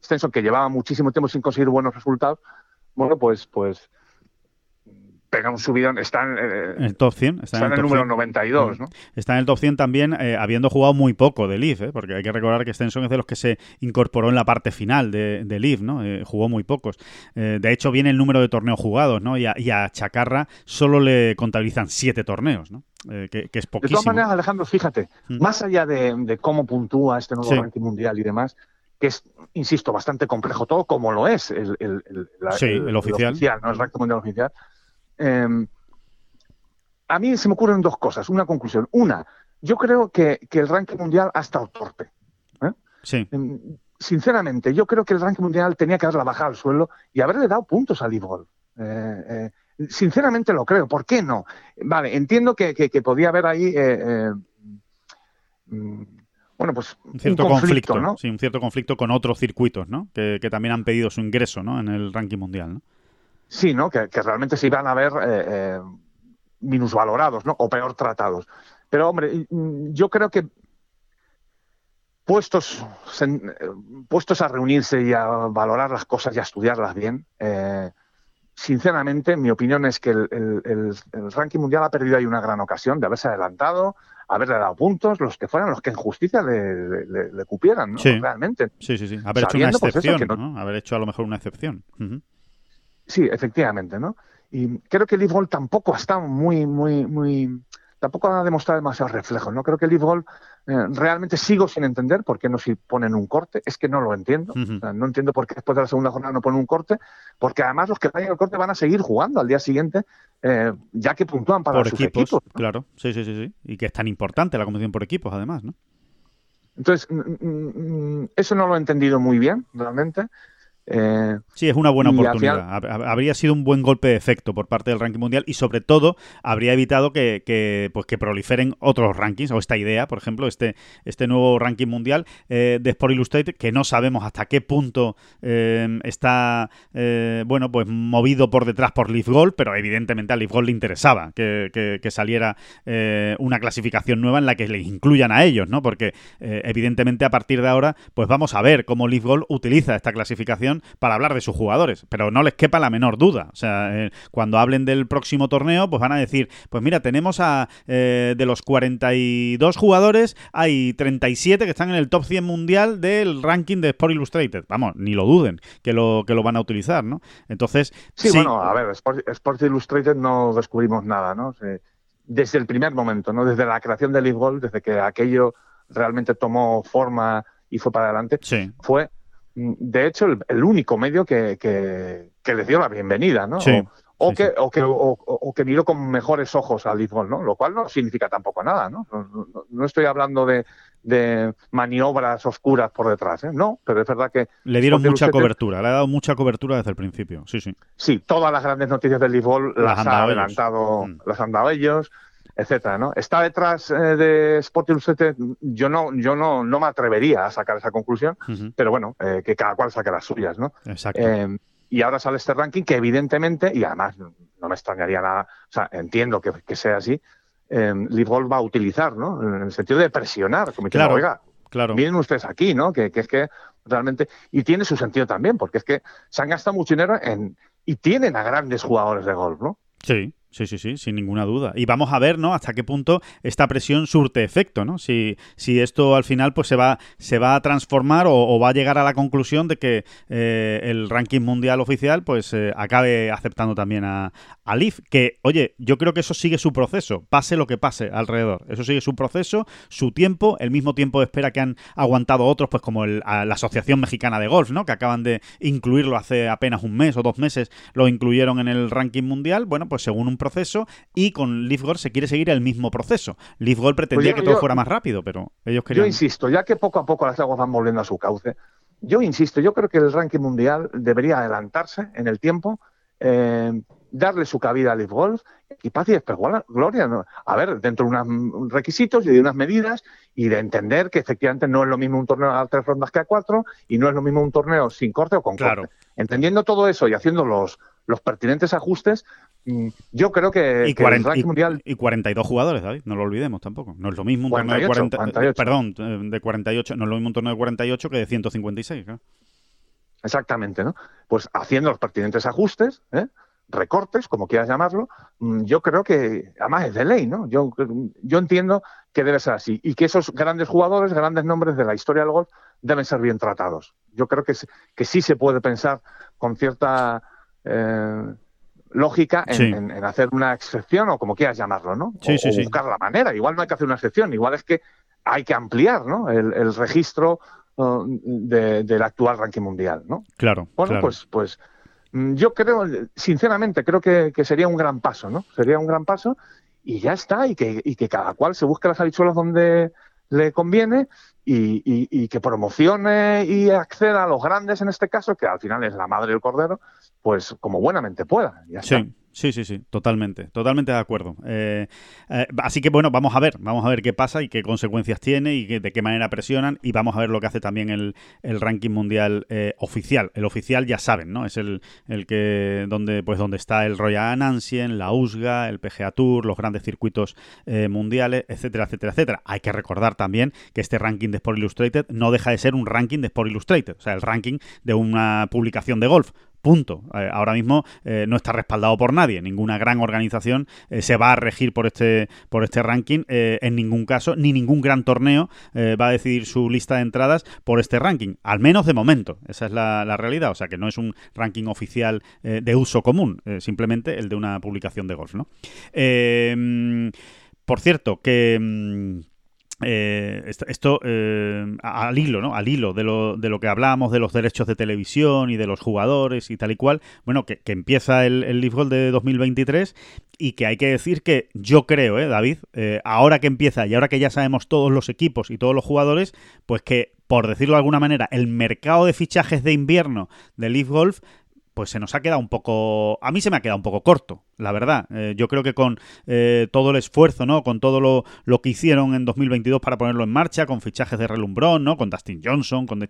Stenson, que llevaba muchísimo tiempo sin conseguir buenos resultados, bueno, pues, pues pega un subidón, está en, eh, el top 100. Está, en el, número 92, ¿no? Está en el top 100 también, eh, habiendo jugado muy poco de Leaf, ¿eh? porque hay que recordar que Stenson es de los que se incorporó en la parte final de, de Leaf, ¿no? jugó muy pocos. de hecho, viene el número de torneos jugados, ¿no? Y a, Chacarra solo le contabilizan 7 torneos, ¿no? Que, es poquísimo. De todas maneras, Alejandro, fíjate, mm. más allá de, cómo puntúa este nuevo ranking mundial y demás, que es, insisto, bastante complejo todo, como lo es el, el, el, oficial. ¿no? El ranking mundial oficial Em, a mí se me ocurren dos cosas, una conclusión. Una, yo creo que, el ranking mundial ha estado torpe. ¿eh? Sí. Em, sinceramente, yo creo que el ranking mundial tenía que haberla bajado al suelo y haberle dado puntos al Golf. Eh, eh, sinceramente lo creo. ¿Por qué no? Vale, entiendo que, podía haber ahí. Eh, mm, bueno, pues un cierto conflicto, ¿no? Sí, un cierto conflicto con otros circuitos, ¿no? Que, también han pedido su ingreso, ¿no? En el ranking mundial, ¿no? Sí, ¿no? Que, realmente se iban a ver eh, minusvalorados, ¿no? O peor tratados. Pero, hombre, yo creo que puestos, puestos a reunirse y a valorar las cosas y a estudiarlas bien, eh, sinceramente, mi opinión es que el, ranking mundial ha perdido ahí una gran ocasión de haberse adelantado, haberle dado puntos, los que fueran los que en justicia le, cupieran, ¿no? Sí. Realmente. Sí, sí, sí. Haber hecho una pues, excepción, Haber hecho a lo mejor una excepción. Sí, efectivamente, ¿no? Y creo que el tampoco ha estado muy, muy, muy tampoco ha demostrado demasiados reflejos. ¿no? Creo que el Leaf eh, realmente sigo sin entender por qué no se ponen un corte. Es que no lo entiendo. no entiendo por qué después de la segunda jornada no ponen un corte, porque además los que vayan al corte van a seguir jugando al día siguiente, eh, ya que puntúan para sus equipos. Claro, sí, sí, sí, sí. Y que es tan importante la competición por equipos, además, ¿no? Entonces, mm, mm, mm, eso no lo he entendido muy bien, realmente. Eh, sí, es una buena oportunidad. Habría sido un buen golpe de efecto por parte del ranking mundial y sobre todo habría evitado que, pues, que proliferen otros rankings o esta idea, por ejemplo, este, este nuevo ranking mundial eh, de Sport Illustrated que no sabemos hasta qué punto eh, está bueno pues movido por detrás por Leaf Gold, pero evidentemente a Leaf Gold le interesaba que, saliera una clasificación nueva en la que les incluyan a ellos, ¿no? Porque evidentemente a partir de ahora pues vamos a ver cómo Leaf Gold utiliza esta clasificación para hablar de sus jugadores, pero no les quepa la menor duda. O sea, eh, cuando hablen del próximo torneo, pues van a decir, pues mira, tenemos a eh, de los 42 jugadores, hay 37 que están en el top 100 mundial del ranking de Sport Illustrated. Vamos, ni lo duden que lo, que lo van a utilizar, ¿no? Entonces... Sí, bueno, a ver, Sport, Illustrated no descubrimos nada, ¿no? desde el primer momento, ¿no? Desde la creación del League desde que aquello realmente tomó forma y fue para adelante, fue de hecho, el, único medio que, que, les dio la bienvenida, ¿no? o, que, O, que, o, que miró con mejores ojos al Lisbon, ¿no? Lo cual no significa tampoco nada, ¿no? No, estoy hablando de, de, maniobras oscuras por detrás, ¿eh? No, pero es verdad que... Le dieron mucha cobertura, le ha dado mucha cobertura desde el principio, sí, sí. Sí, todas las grandes noticias del Lisbon las, han ha adelantado, mm. las han dado ellos etcétera, ¿no? Está detrás eh, de Sporting Illustrated, yo no, yo no, no me atrevería a sacar esa conclusión, pero bueno, eh, que cada cual saque las suyas, ¿no? Exacto. Eh, y ahora sale este ranking que evidentemente, y además no me extrañaría nada, o sea, entiendo que, que sea así, eh, va a utilizar, ¿no? En el sentido de presionar, como claro, oiga, claro. miren ustedes aquí, ¿no? Que, que, es que realmente, y tiene su sentido también, porque es que se han gastado mucho dinero en, y tienen a grandes jugadores de golf, ¿no? Sí, Sí, sí, sí, sin ninguna duda. Y vamos a ver, ¿no? Hasta qué punto esta presión surte efecto, ¿no? Si, si esto al final pues se va, se va a transformar o, va a llegar a la conclusión de que eh, el ranking mundial oficial pues eh, acabe aceptando también a, a Leaf. Que, oye, yo creo que eso sigue su proceso, pase lo que pase alrededor. Eso sigue su proceso, su tiempo, el mismo tiempo de espera que han aguantado otros, pues como la Asociación Mexicana de Golf, ¿no? Que acaban de incluirlo hace apenas un mes o dos meses, lo incluyeron en el ranking mundial. Bueno, pues según un proceso y con Leaf Gold se quiere seguir el mismo proceso. Leaf Gold pretendía pues que todo fuera más rápido, pero ellos querían... Yo insisto, ya que poco a poco las aguas van volviendo a su cauce, yo insisto, yo creo que el ranking mundial debería adelantarse en el tiempo, eh, darle su cabida a Leaf Golf y paz y después gloria. A ver, dentro de unos requisitos y de unas medidas y de entender que efectivamente no es lo mismo un torneo a tres rondas que a cuatro y no es lo mismo un torneo sin corte o con corte. Entendiendo todo eso y haciendo los, los pertinentes ajustes, mm, yo creo que, y, el mundial... y 42 jugadores, David, no lo olvidemos tampoco. No es lo mismo un torneo de 48. perdón, eh, de 48, no es lo mismo un torneo de 48 que de 156. Exactamente, ¿no? Pues haciendo los pertinentes ajustes, ¿eh? recortes, como quieras llamarlo, mm, yo creo que, además es de ley, ¿no? Yo, yo entiendo que debe ser así y que esos grandes jugadores, grandes nombres de la historia del golf deben ser bien tratados. Yo creo que, que sí se puede pensar con cierta eh, lógica en, hacer una excepción o como quieras llamarlo, ¿no? o, buscar la manera. Igual no hay que hacer una excepción, igual es que hay que ampliar ¿no? el, registro uh, del actual ranking mundial, ¿no? Claro. Bueno, pues, pues mm, yo creo, sinceramente, creo que, sería un gran paso, ¿no? Sería un gran paso y ya está, y que, y que cada cual se busque las habichuelas donde le conviene y, que promocione y acceda a los grandes en este caso, que al final es la madre del cordero, pues como buenamente pueda. Ya sí. Sí, sí, sí, totalmente, totalmente de acuerdo. Eh, eh, así que bueno, vamos a ver, vamos a ver qué pasa y qué consecuencias tiene y de qué manera presionan y vamos a ver lo que hace también el, ranking mundial eh, oficial. El oficial ya saben, ¿no? Es el, el que donde pues donde está el Royal Anansien, la USGA, el PGA Tour, los grandes circuitos mundiales, etcétera, etcétera, etcétera. Hay que recordar también que este ranking de Sport Illustrated no deja de ser un ranking de Sport Illustrated, o sea, el ranking de una publicación de golf. Punto. Eh, ahora mismo eh, no está respaldado por nadie. Ninguna gran organización eh, se va a regir por este, por este ranking en ningún caso, ni ningún gran torneo va a decidir su lista de entradas por este ranking. Al menos de momento. Esa es la, realidad. O sea que no es un ranking oficial de uso común, simplemente el de una publicación de golf. ¿no? por cierto, que mm, eh, esto, eh, al hilo, ¿no? Al hilo de lo, de lo que hablábamos de los derechos de televisión y de los jugadores y tal y cual, bueno, que, empieza el, el Leaf Gold de 2023 y que hay que decir que yo creo, ¿eh, David? Eh, ahora que empieza y ahora que ya sabemos todos los equipos y todos los jugadores, pues que, por decirlo de alguna manera, el mercado de fichajes de invierno de Leaf Golf pues se nos ha quedado un poco, a mí se me ha quedado un poco corto, la verdad. Eh, yo creo que con eh, todo el esfuerzo, ¿no? Con todo lo, lo, que hicieron en 2022 para ponerlo en marcha, con fichajes de relumbrón, ¿no? Con Dustin Johnson, con De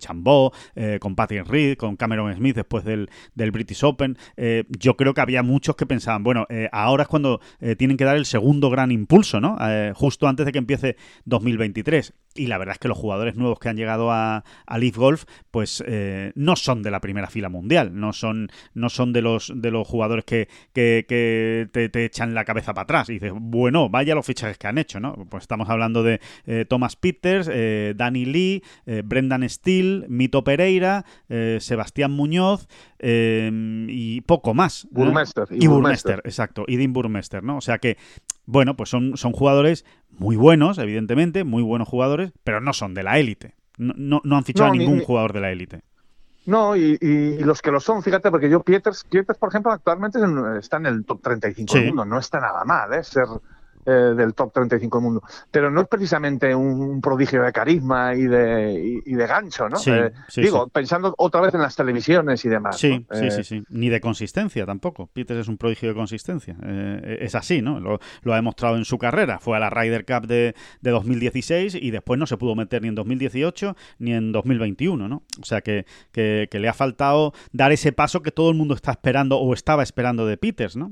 eh, con Patrick Reed, con Cameron Smith después del, del British Open, yo creo que había muchos que pensaban, bueno, ahora es cuando tienen que dar el segundo gran impulso, ¿no? justo antes de que empiece 2023 y la verdad es que los jugadores nuevos que han llegado a, a Leaf Golf, pues no son de la primera fila mundial, no son, no son de los de los jugadores que, que, te, echan la cabeza para atrás y dices, bueno, vaya los fichajes que han hecho, ¿no? Pues estamos hablando de eh, Thomas Peters, eh, Danny Lee, Brendan Steele, Mito Pereira, Sebastián Muñoz y poco más. Burmester. Y, Burmester, exacto, y Dean Burmester, ¿no? O sea que, bueno, pues son, son jugadores muy buenos, evidentemente, muy buenos jugadores, pero no son de la élite. No, no, han fichado a ningún jugador de la élite. No, y, los que lo son, fíjate, porque yo, Pieters, Pieters por ejemplo, actualmente está en el top 35 del mundo, no está nada mal, ¿eh? Ser eh, del top 35 del mundo. Pero no es precisamente un prodigio de carisma y de, y, de gancho, ¿no? Eh, digo, pensando otra vez en las televisiones y demás. Sí, sí, sí, sí. Ni de consistencia tampoco. Peters es un prodigio de consistencia. Eh, es así, ¿no? Lo, ha demostrado en su carrera. Fue a la Ryder Cup de, de, 2016 y después no se pudo meter ni en 2018 ni en 2021, ¿no? O sea que, que, le ha faltado dar ese paso que todo el mundo está esperando o estaba esperando de Peters, ¿no?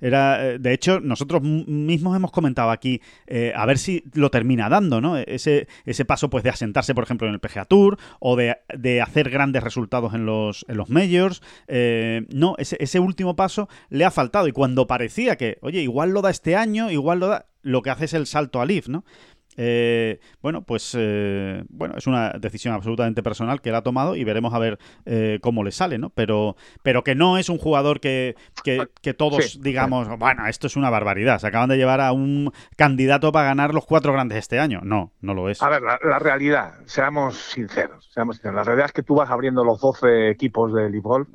era, de hecho, nosotros mismos hemos comentado aquí, eh, a ver si lo termina dando, ¿no? Ese, ese paso pues de asentarse, por ejemplo, en el PGA Tour o de, hacer grandes resultados en los, en los majors. Eh, no, ese, ese último paso le ha faltado y cuando parecía que, oye, igual lo da este año, igual lo da, lo que hace es el salto a Leaf, ¿no? Eh, bueno, pues eh, bueno, es una decisión absolutamente personal que él ha tomado y veremos a ver eh, cómo le sale, ¿no? Pero, pero que no es un jugador que, que, todos digamos, bueno, esto es una barbaridad. Se acaban de llevar a un candidato para ganar los cuatro grandes este año. No, no lo es. A ver, la, realidad, seamos sinceros, seamos sinceros. La realidad es que tú vas abriendo los 12 equipos de League Golf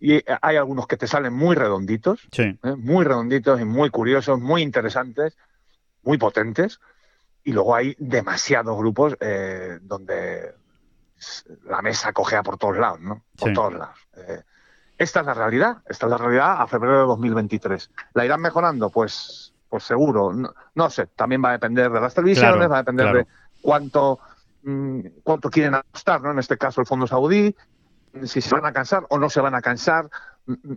y hay algunos que te salen muy redonditos, muy redonditos y muy curiosos, muy interesantes, muy potentes y luego hay demasiados grupos eh, donde la mesa cojea por todos lados, ¿no? Por todos lados. Eh, esta es la realidad, esta es la realidad a febrero de 2023. ¿La irán mejorando? Pues, pues seguro. No, sé, también va a depender de las televisiones, va a depender de cuánto, mm, cuánto quieren apostar, ¿no? En este caso el Fondo Saudí, si se van a cansar o no se van a cansar,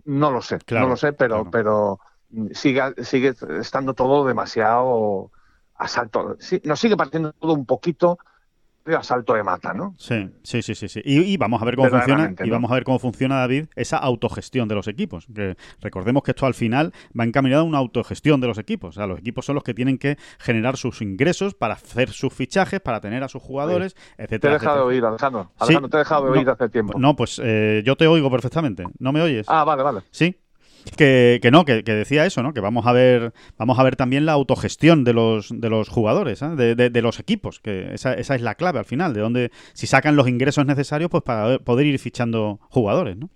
no lo sé, no lo sé, pero, pero sigue, sigue estando todo demasiado asalto. Sí, nos sigue partiendo todo un poquito de asalto de mata, ¿no? Sí, sí, sí, sí. Y, vamos a ver cómo funciona, y vamos a ver cómo funciona, David, esa autogestión de los equipos. Que recordemos que esto al final va encaminado a una autogestión de los equipos. O sea, los equipos son los que tienen que generar sus ingresos para hacer sus fichajes, para tener a sus jugadores, etcétera. Te he dejado de oír, Alejandro. Alejandro, te he dejado de oír hace tiempo. No, pues eh, yo te oigo perfectamente. ¿No me oyes? Ah, vale, vale. Sí, que, que no, que, decía eso, ¿no? Que vamos a ver, vamos a ver también la autogestión de los, de los jugadores, ¿eh? de, de, los equipos, que esa, esa, es la clave al final, de donde si sacan los ingresos necesarios, pues para poder ir fichando jugadores, ¿no?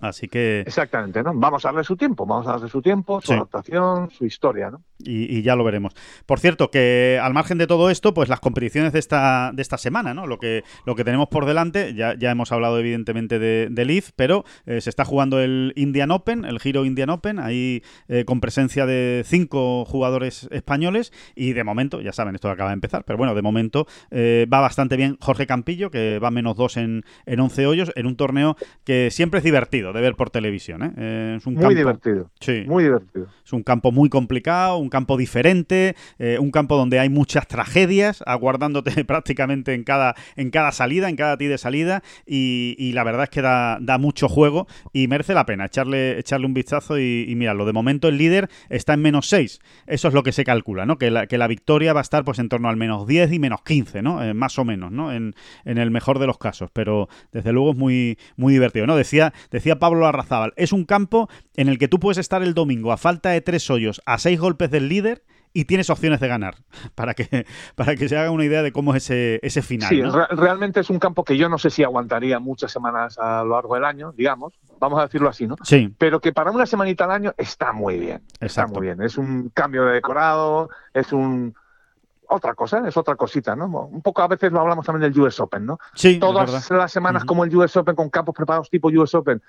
Así que... Exactamente, ¿no? Vamos a darle su tiempo, vamos a darle su tiempo, su adaptación, su historia, ¿no? Y, ya lo veremos. Por cierto, que al margen de todo esto, pues las competiciones de esta, de esta semana, ¿no? Lo que, lo que tenemos por delante, ya, ya hemos hablado evidentemente de, de Leaf, pero eh, se está jugando el Indian Open, el Giro Indian Open, ahí eh, con presencia de cinco jugadores españoles y de momento, ya saben, esto acaba de empezar, pero bueno, de momento eh, va bastante bien Jorge Campillo, que va menos dos en, en 11 hoyos, en un torneo que siempre es divertido de ver por televisión. es un muy divertido. Sí. Muy divertido. Es un campo muy complicado, un campo diferente, eh, un campo donde hay muchas tragedias aguardándote prácticamente en cada, en cada salida, en cada ti de salida. Y, la verdad es que da, mucho juego y merece la pena echarle, echarle un vistazo. Y, y lo de momento el líder está en menos 6. Eso es lo que se calcula, ¿no? Que la, que la victoria va a estar pues en torno al menos 10 y menos 15, ¿no? Eh, más o menos, ¿no? En, en el mejor de los casos. Pero desde luego es muy, muy divertido, ¿no? Decía, decía Pablo Arrazábal, es un campo en el que tú puedes estar el domingo a falta de tres hoyos, a seis golpes del líder y tienes opciones de ganar, para que, para que se haga una idea de cómo es ese, ese final. Sí, realmente es un campo que yo no sé si aguantaría muchas semanas a lo largo del año, digamos, vamos a decirlo así, ¿no? Sí. Pero que para una semanita al año está muy bien. Está muy bien. Es un cambio de decorado, es un otra cosa, es otra cosita, ¿no? Un poco a veces lo hablamos también del US Open, ¿no? Sí. Todas las semanas como el US Open con campos preparados tipo US Open,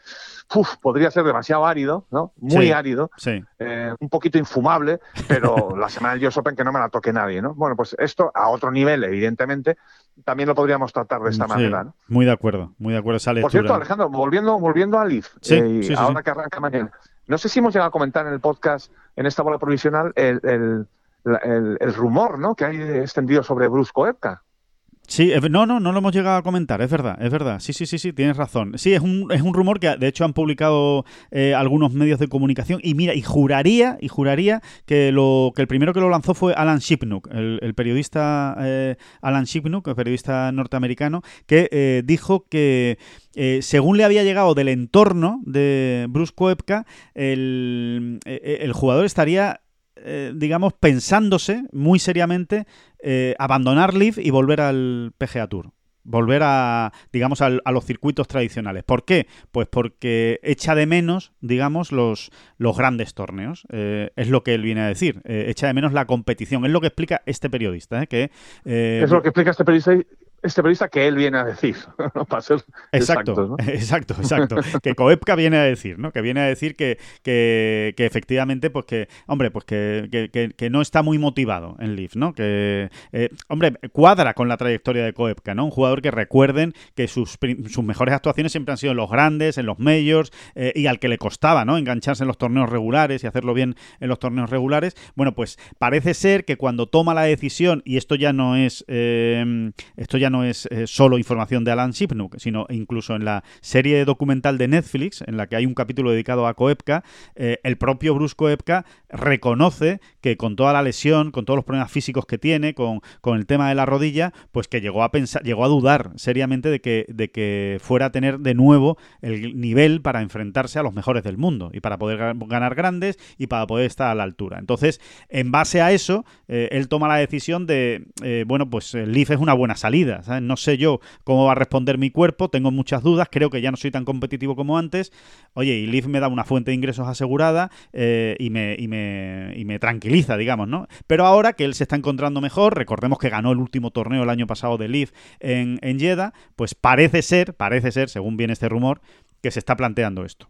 uf, podría ser demasiado árido, ¿no? Muy árido, sí. Eh, un poquito infumable, pero la semana del US Open que no me la toque nadie, ¿no? Bueno, pues esto a otro nivel, evidentemente, también lo podríamos tratar de esta manera, ¿no? Muy de acuerdo, muy de acuerdo esa Por cierto, Alejandro, volviendo, volviendo a Leaf, eh, ahora que arranca mañana, no sé si hemos llegado a comentar en el podcast, en esta bola provisional, el el, rumor ¿no? que hay extendido sobre Bruce Koepka. Sí, no, no, no lo hemos llegado a comentar, es verdad, es verdad. Sí, sí, sí, sí, tienes razón. Sí, es un, es un rumor que de hecho han publicado eh, algunos medios de comunicación y mira, y juraría, y juraría que lo que el primero que lo lanzó fue Alan Shipnuck, el, periodista eh, Alan Shipnuck, el periodista norteamericano, que eh, dijo que según le había llegado del entorno de Bruce Koepka, el, el jugador estaría eh, digamos, pensándose muy seriamente eh, abandonar Leaf y volver al PGA Tour. Volver a, digamos, a, los circuitos tradicionales. ¿Por qué? Pues porque echa de menos, digamos, los, los grandes torneos. Eh, es lo que él viene a decir. echa de menos la competición. Es lo que explica este periodista. que, es lo que explica este periodista este periodista que él viene a decir, para ser exacto, exacto, exacto, que Coepka viene a decir, ¿no? Que viene a decir que, que, efectivamente, pues que, hombre, pues que, que, no está muy motivado en Leaf, ¿no? Que, eh, hombre, cuadra con la trayectoria de Koepka, ¿no? Un jugador que recuerden que sus, sus mejores actuaciones siempre han sido en los grandes, en los majors, eh, y al que le costaba, ¿no? Engancharse en los torneos regulares y hacerlo bien en los torneos regulares. Bueno, pues parece ser que cuando toma la decisión, y esto ya no es, eh, esto ya no es eh, solo información de Alan Shipnuck, sino incluso en la serie documental de Netflix, en la que hay un capítulo dedicado a Koepka, eh, el propio Bruce Koepka reconoce que con toda la lesión, con todos los problemas físicos que tiene, con, con el tema de la rodilla, pues que llegó a pensar, llegó a dudar seriamente de que, de que fuera a tener de nuevo el nivel para enfrentarse a los mejores del mundo y para poder ganar grandes y para poder estar a la altura. Entonces, en base a eso, eh, él toma la decisión de, bueno, pues Leaf es una buena salida no sé yo cómo va a responder mi cuerpo, tengo muchas dudas, creo que ya no soy tan competitivo como antes. Oye, y Leaf me da una fuente de ingresos asegurada eh, y, me, tranquiliza, digamos, ¿no? Pero ahora que él se está encontrando mejor, recordemos que ganó el último torneo el año pasado de Leaf en, en Jeddah, pues parece ser, parece ser, según viene este rumor, que se está planteando esto.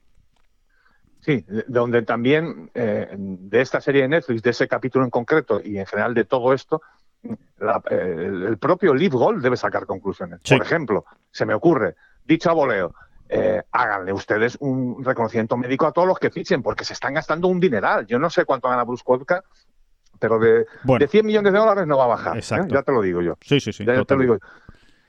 Sí, donde también eh, de esta serie de Netflix, de ese capítulo en concreto y en general de todo esto, el, propio Live Gold debe sacar conclusiones. Por ejemplo, se me ocurre, dicho a voleo, eh, háganle ustedes un reconocimiento médico a todos los que fichen, porque se están gastando un dineral. Yo no sé cuánto gana Bruce Koepka, pero de, de 100 millones de dólares no va a bajar. ¿eh? Ya te lo digo yo. Sí, sí, sí.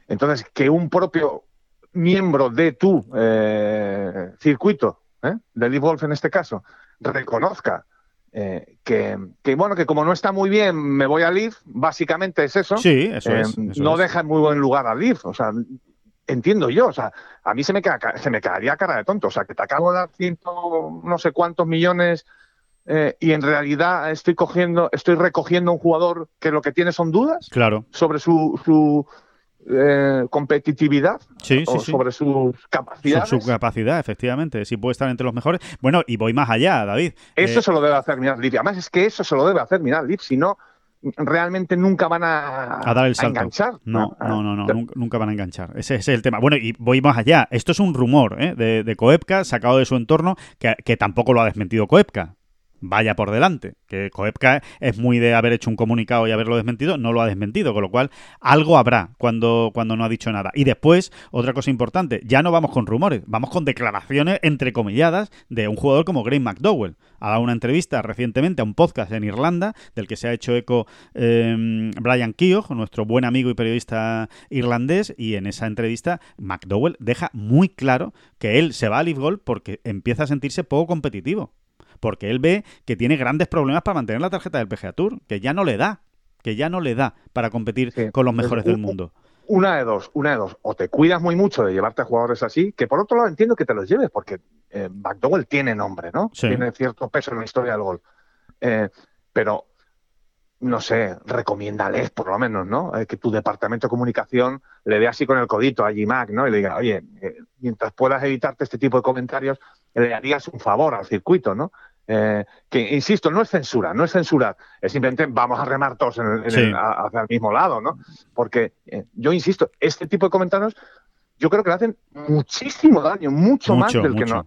Entonces, que un propio miembro de tu eh, circuito, de Live Golf en este caso, reconozca eh, que, bueno, que como no está muy bien, me voy a Leaf, básicamente es eso. Sí, eso es. Eh, no deja en muy buen lugar a Leaf, o sea, entiendo yo, o sea, a mí se me, queda, se me quedaría cara de tonto, o sea, que te acabo de dar ciento no sé cuántos millones eh, y en realidad estoy cogiendo, estoy recogiendo un jugador que lo que tiene son dudas claro. sobre su, su eh, competitividad o sobre sus capacidades. Su, capacidad, efectivamente, si puede estar entre los mejores. Bueno, y voy más allá, David. Eso se lo debe hacer Miral Leaf. Además, es que eso se lo debe hacer Miral Leaf, si no, realmente nunca van a, dar el salto. enganchar. No, no, no, no, nunca, van a enganchar. Ese, es el tema. Bueno, y voy más allá. Esto es un rumor ¿eh? de, de Koepka, sacado de su entorno, que, que tampoco lo ha desmentido Koepka vaya por delante. Que Koepka es muy de haber hecho un comunicado y haberlo desmentido, no lo ha desmentido, con lo cual algo habrá cuando, cuando no ha dicho nada. Y después, otra cosa importante, ya no vamos con rumores, vamos con declaraciones entrecomilladas de un jugador como Graham McDowell. Ha dado una entrevista recientemente a un podcast en Irlanda, del que se ha hecho eco em, Brian Keogh, nuestro buen amigo y periodista irlandés, y en esa entrevista McDowell deja muy claro que él se va a Live Gold porque empieza a sentirse poco competitivo porque él ve que tiene grandes problemas para mantener la tarjeta del PGA Tour, que ya no le da, que ya no le da para competir con los mejores del mundo. Una de dos, una de dos. O te cuidas muy mucho de llevarte a jugadores así, que por otro lado entiendo que te los lleves, porque eh, McDowell tiene nombre, ¿no? Tiene cierto peso en la historia del gol. Eh, pero, no sé, recomiéndales por lo menos, ¿no? Eh, que tu departamento de comunicación le dé así con el codito a G-Mac, ¿no? Y le diga, oye, mientras puedas evitarte este tipo de comentarios, le harías un favor al circuito, ¿no? Eh, que, insisto, no es censura, no es censura, es simplemente vamos a remar todos hacia el mismo lado, ¿no? Porque eh, yo insisto, este tipo de comentarios yo creo que le hacen muchísimo daño, mucho, más del que no.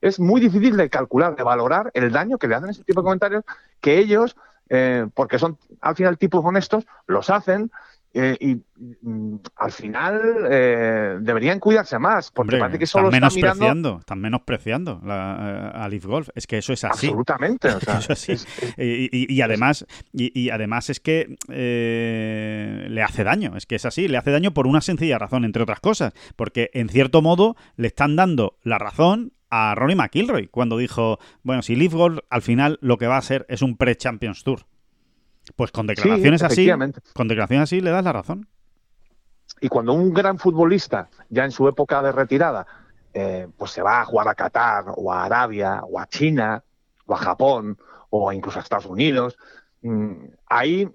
Es, muy difícil de calcular, de valorar el daño que le hacen ese tipo de comentarios que ellos, eh, porque son al final tipos honestos, los hacen eh, y mm, al final eh, deberían cuidarse más, porque parece que solo están menospreciando, están menospreciando la, a Leaf Golf. Es que eso es así. Absolutamente. y, además, y, además es que eh, le hace daño. Es que es así, le hace daño por una sencilla razón, entre otras cosas, porque en cierto modo le están dando la razón a Ronnie McIlroy cuando dijo, bueno, si Leaf Golf al final lo que va a ser es un pre-Champions Tour. Pues con declaraciones así, con declaraciones así le das la razón. Y cuando un gran futbolista, ya en su época de retirada, eh, pues se va a jugar a Qatar, o a Arabia, o a China, o a Japón, o incluso a Estados Unidos, mm, ahí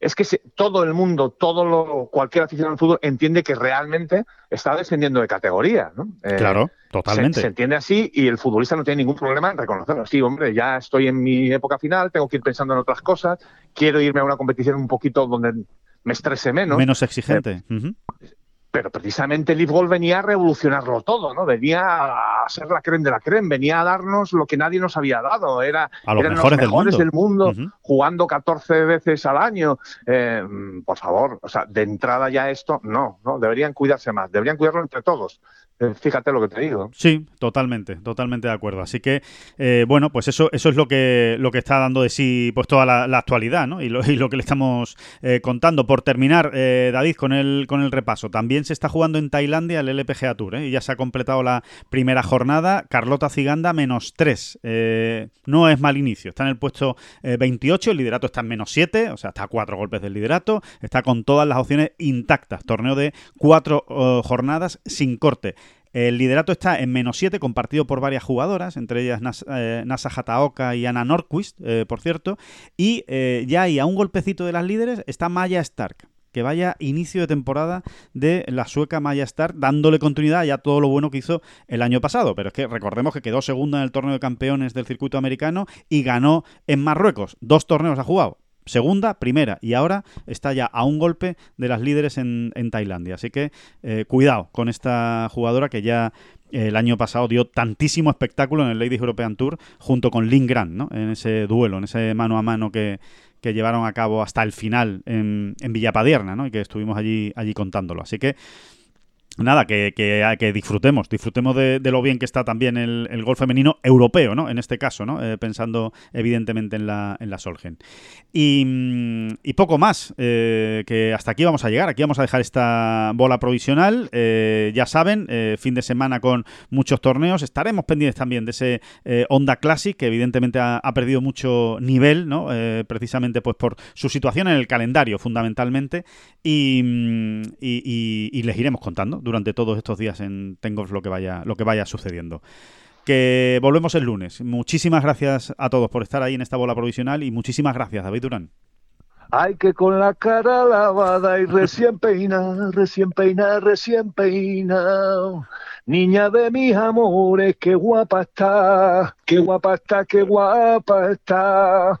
es que todo el mundo, todo lo, cualquier aficionado al fútbol entiende que realmente está descendiendo de categoría. ¿no? Eh, claro, totalmente. Se, entiende así y el futbolista no tiene ningún problema en reconocerlo. Sí, hombre, ya estoy en mi época final, tengo que ir pensando en otras cosas, quiero irme a una competición un poquito donde me estrese menos. Menos exigente. Eh, pero precisamente el Golf venía a revolucionarlo todo, ¿no? Venía a ser la creen de la creen, venía a darnos lo que nadie nos había dado. Era, a los mejores, del mundo, jugando 14 veces al año. Eh, por favor, o sea, de entrada ya esto, no, no, deberían cuidarse más, deberían cuidarlo entre todos. Eh, fíjate lo que te digo. Sí, totalmente, totalmente de acuerdo. Así que, eh, bueno, pues eso, eso es lo que, lo que está dando de sí pues toda la, actualidad, ¿no? Y lo, y lo, que le estamos eh, contando. Por terminar, David, con el, con el repaso. También se está jugando en Tailandia el LPGA Tour, Y ya se ha completado la primera jornada. Carlota Ciganda, menos 3. no es mal inicio. Está en el puesto 28, el liderato está en menos 7, o sea, está a cuatro golpes del liderato. Está con todas las opciones intactas. Torneo de cuatro jornadas sin corte. El liderato está en menos 7, compartido por varias jugadoras, entre ellas eh, Nasa Hataoka y Ana Norquist, eh, por cierto. Y eh, ya ahí, a un golpecito de las líderes, está Maya Stark. Que vaya inicio de temporada de la sueca Maya Stark, dándole continuidad a todo lo bueno que hizo el año pasado. Pero es que recordemos que quedó segunda en el torneo de campeones del circuito americano y ganó en Marruecos. Dos torneos ha jugado segunda, primera y ahora está ya a un golpe de las líderes en, Tailandia. Así que eh, cuidado con esta jugadora que ya eh, el año pasado dio tantísimo espectáculo en el Ladies European Tour junto con Lynn Grant, ¿no? En ese duelo, en ese mano a mano que, llevaron a cabo hasta el final en, en Villapadierna, ¿no? Y que estuvimos allí, allí contándolo. Así que nada, que, que, disfrutemos, disfrutemos de, lo bien que está también el, el golf femenino europeo, ¿no? En este caso, ¿no? Eh, pensando evidentemente en la, en la Solgen. Y, y poco más, eh, que hasta aquí vamos a llegar, aquí vamos a dejar esta bola provisional, eh, ya saben, fin de semana con muchos torneos, estaremos pendientes también de ese Honda Classic, que evidentemente ha, perdido mucho nivel, ¿no? precisamente pues por su situación en el calendario, fundamentalmente, y, y, y les iremos contando durante todos estos días en Tengos lo que vaya, lo que vaya sucediendo. Que volvemos el lunes. Muchísimas gracias a todos por estar ahí en esta bola provisional y muchísimas gracias, David Durán. Hay que con la cara lavada y recién peinada, recién peinada, recién peinada. Niña de mis amores, qué guapa está, qué guapa está, qué guapa está.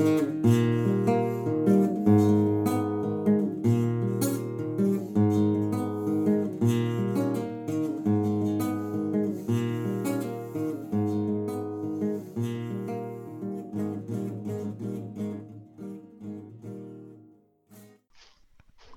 Mm-hmm.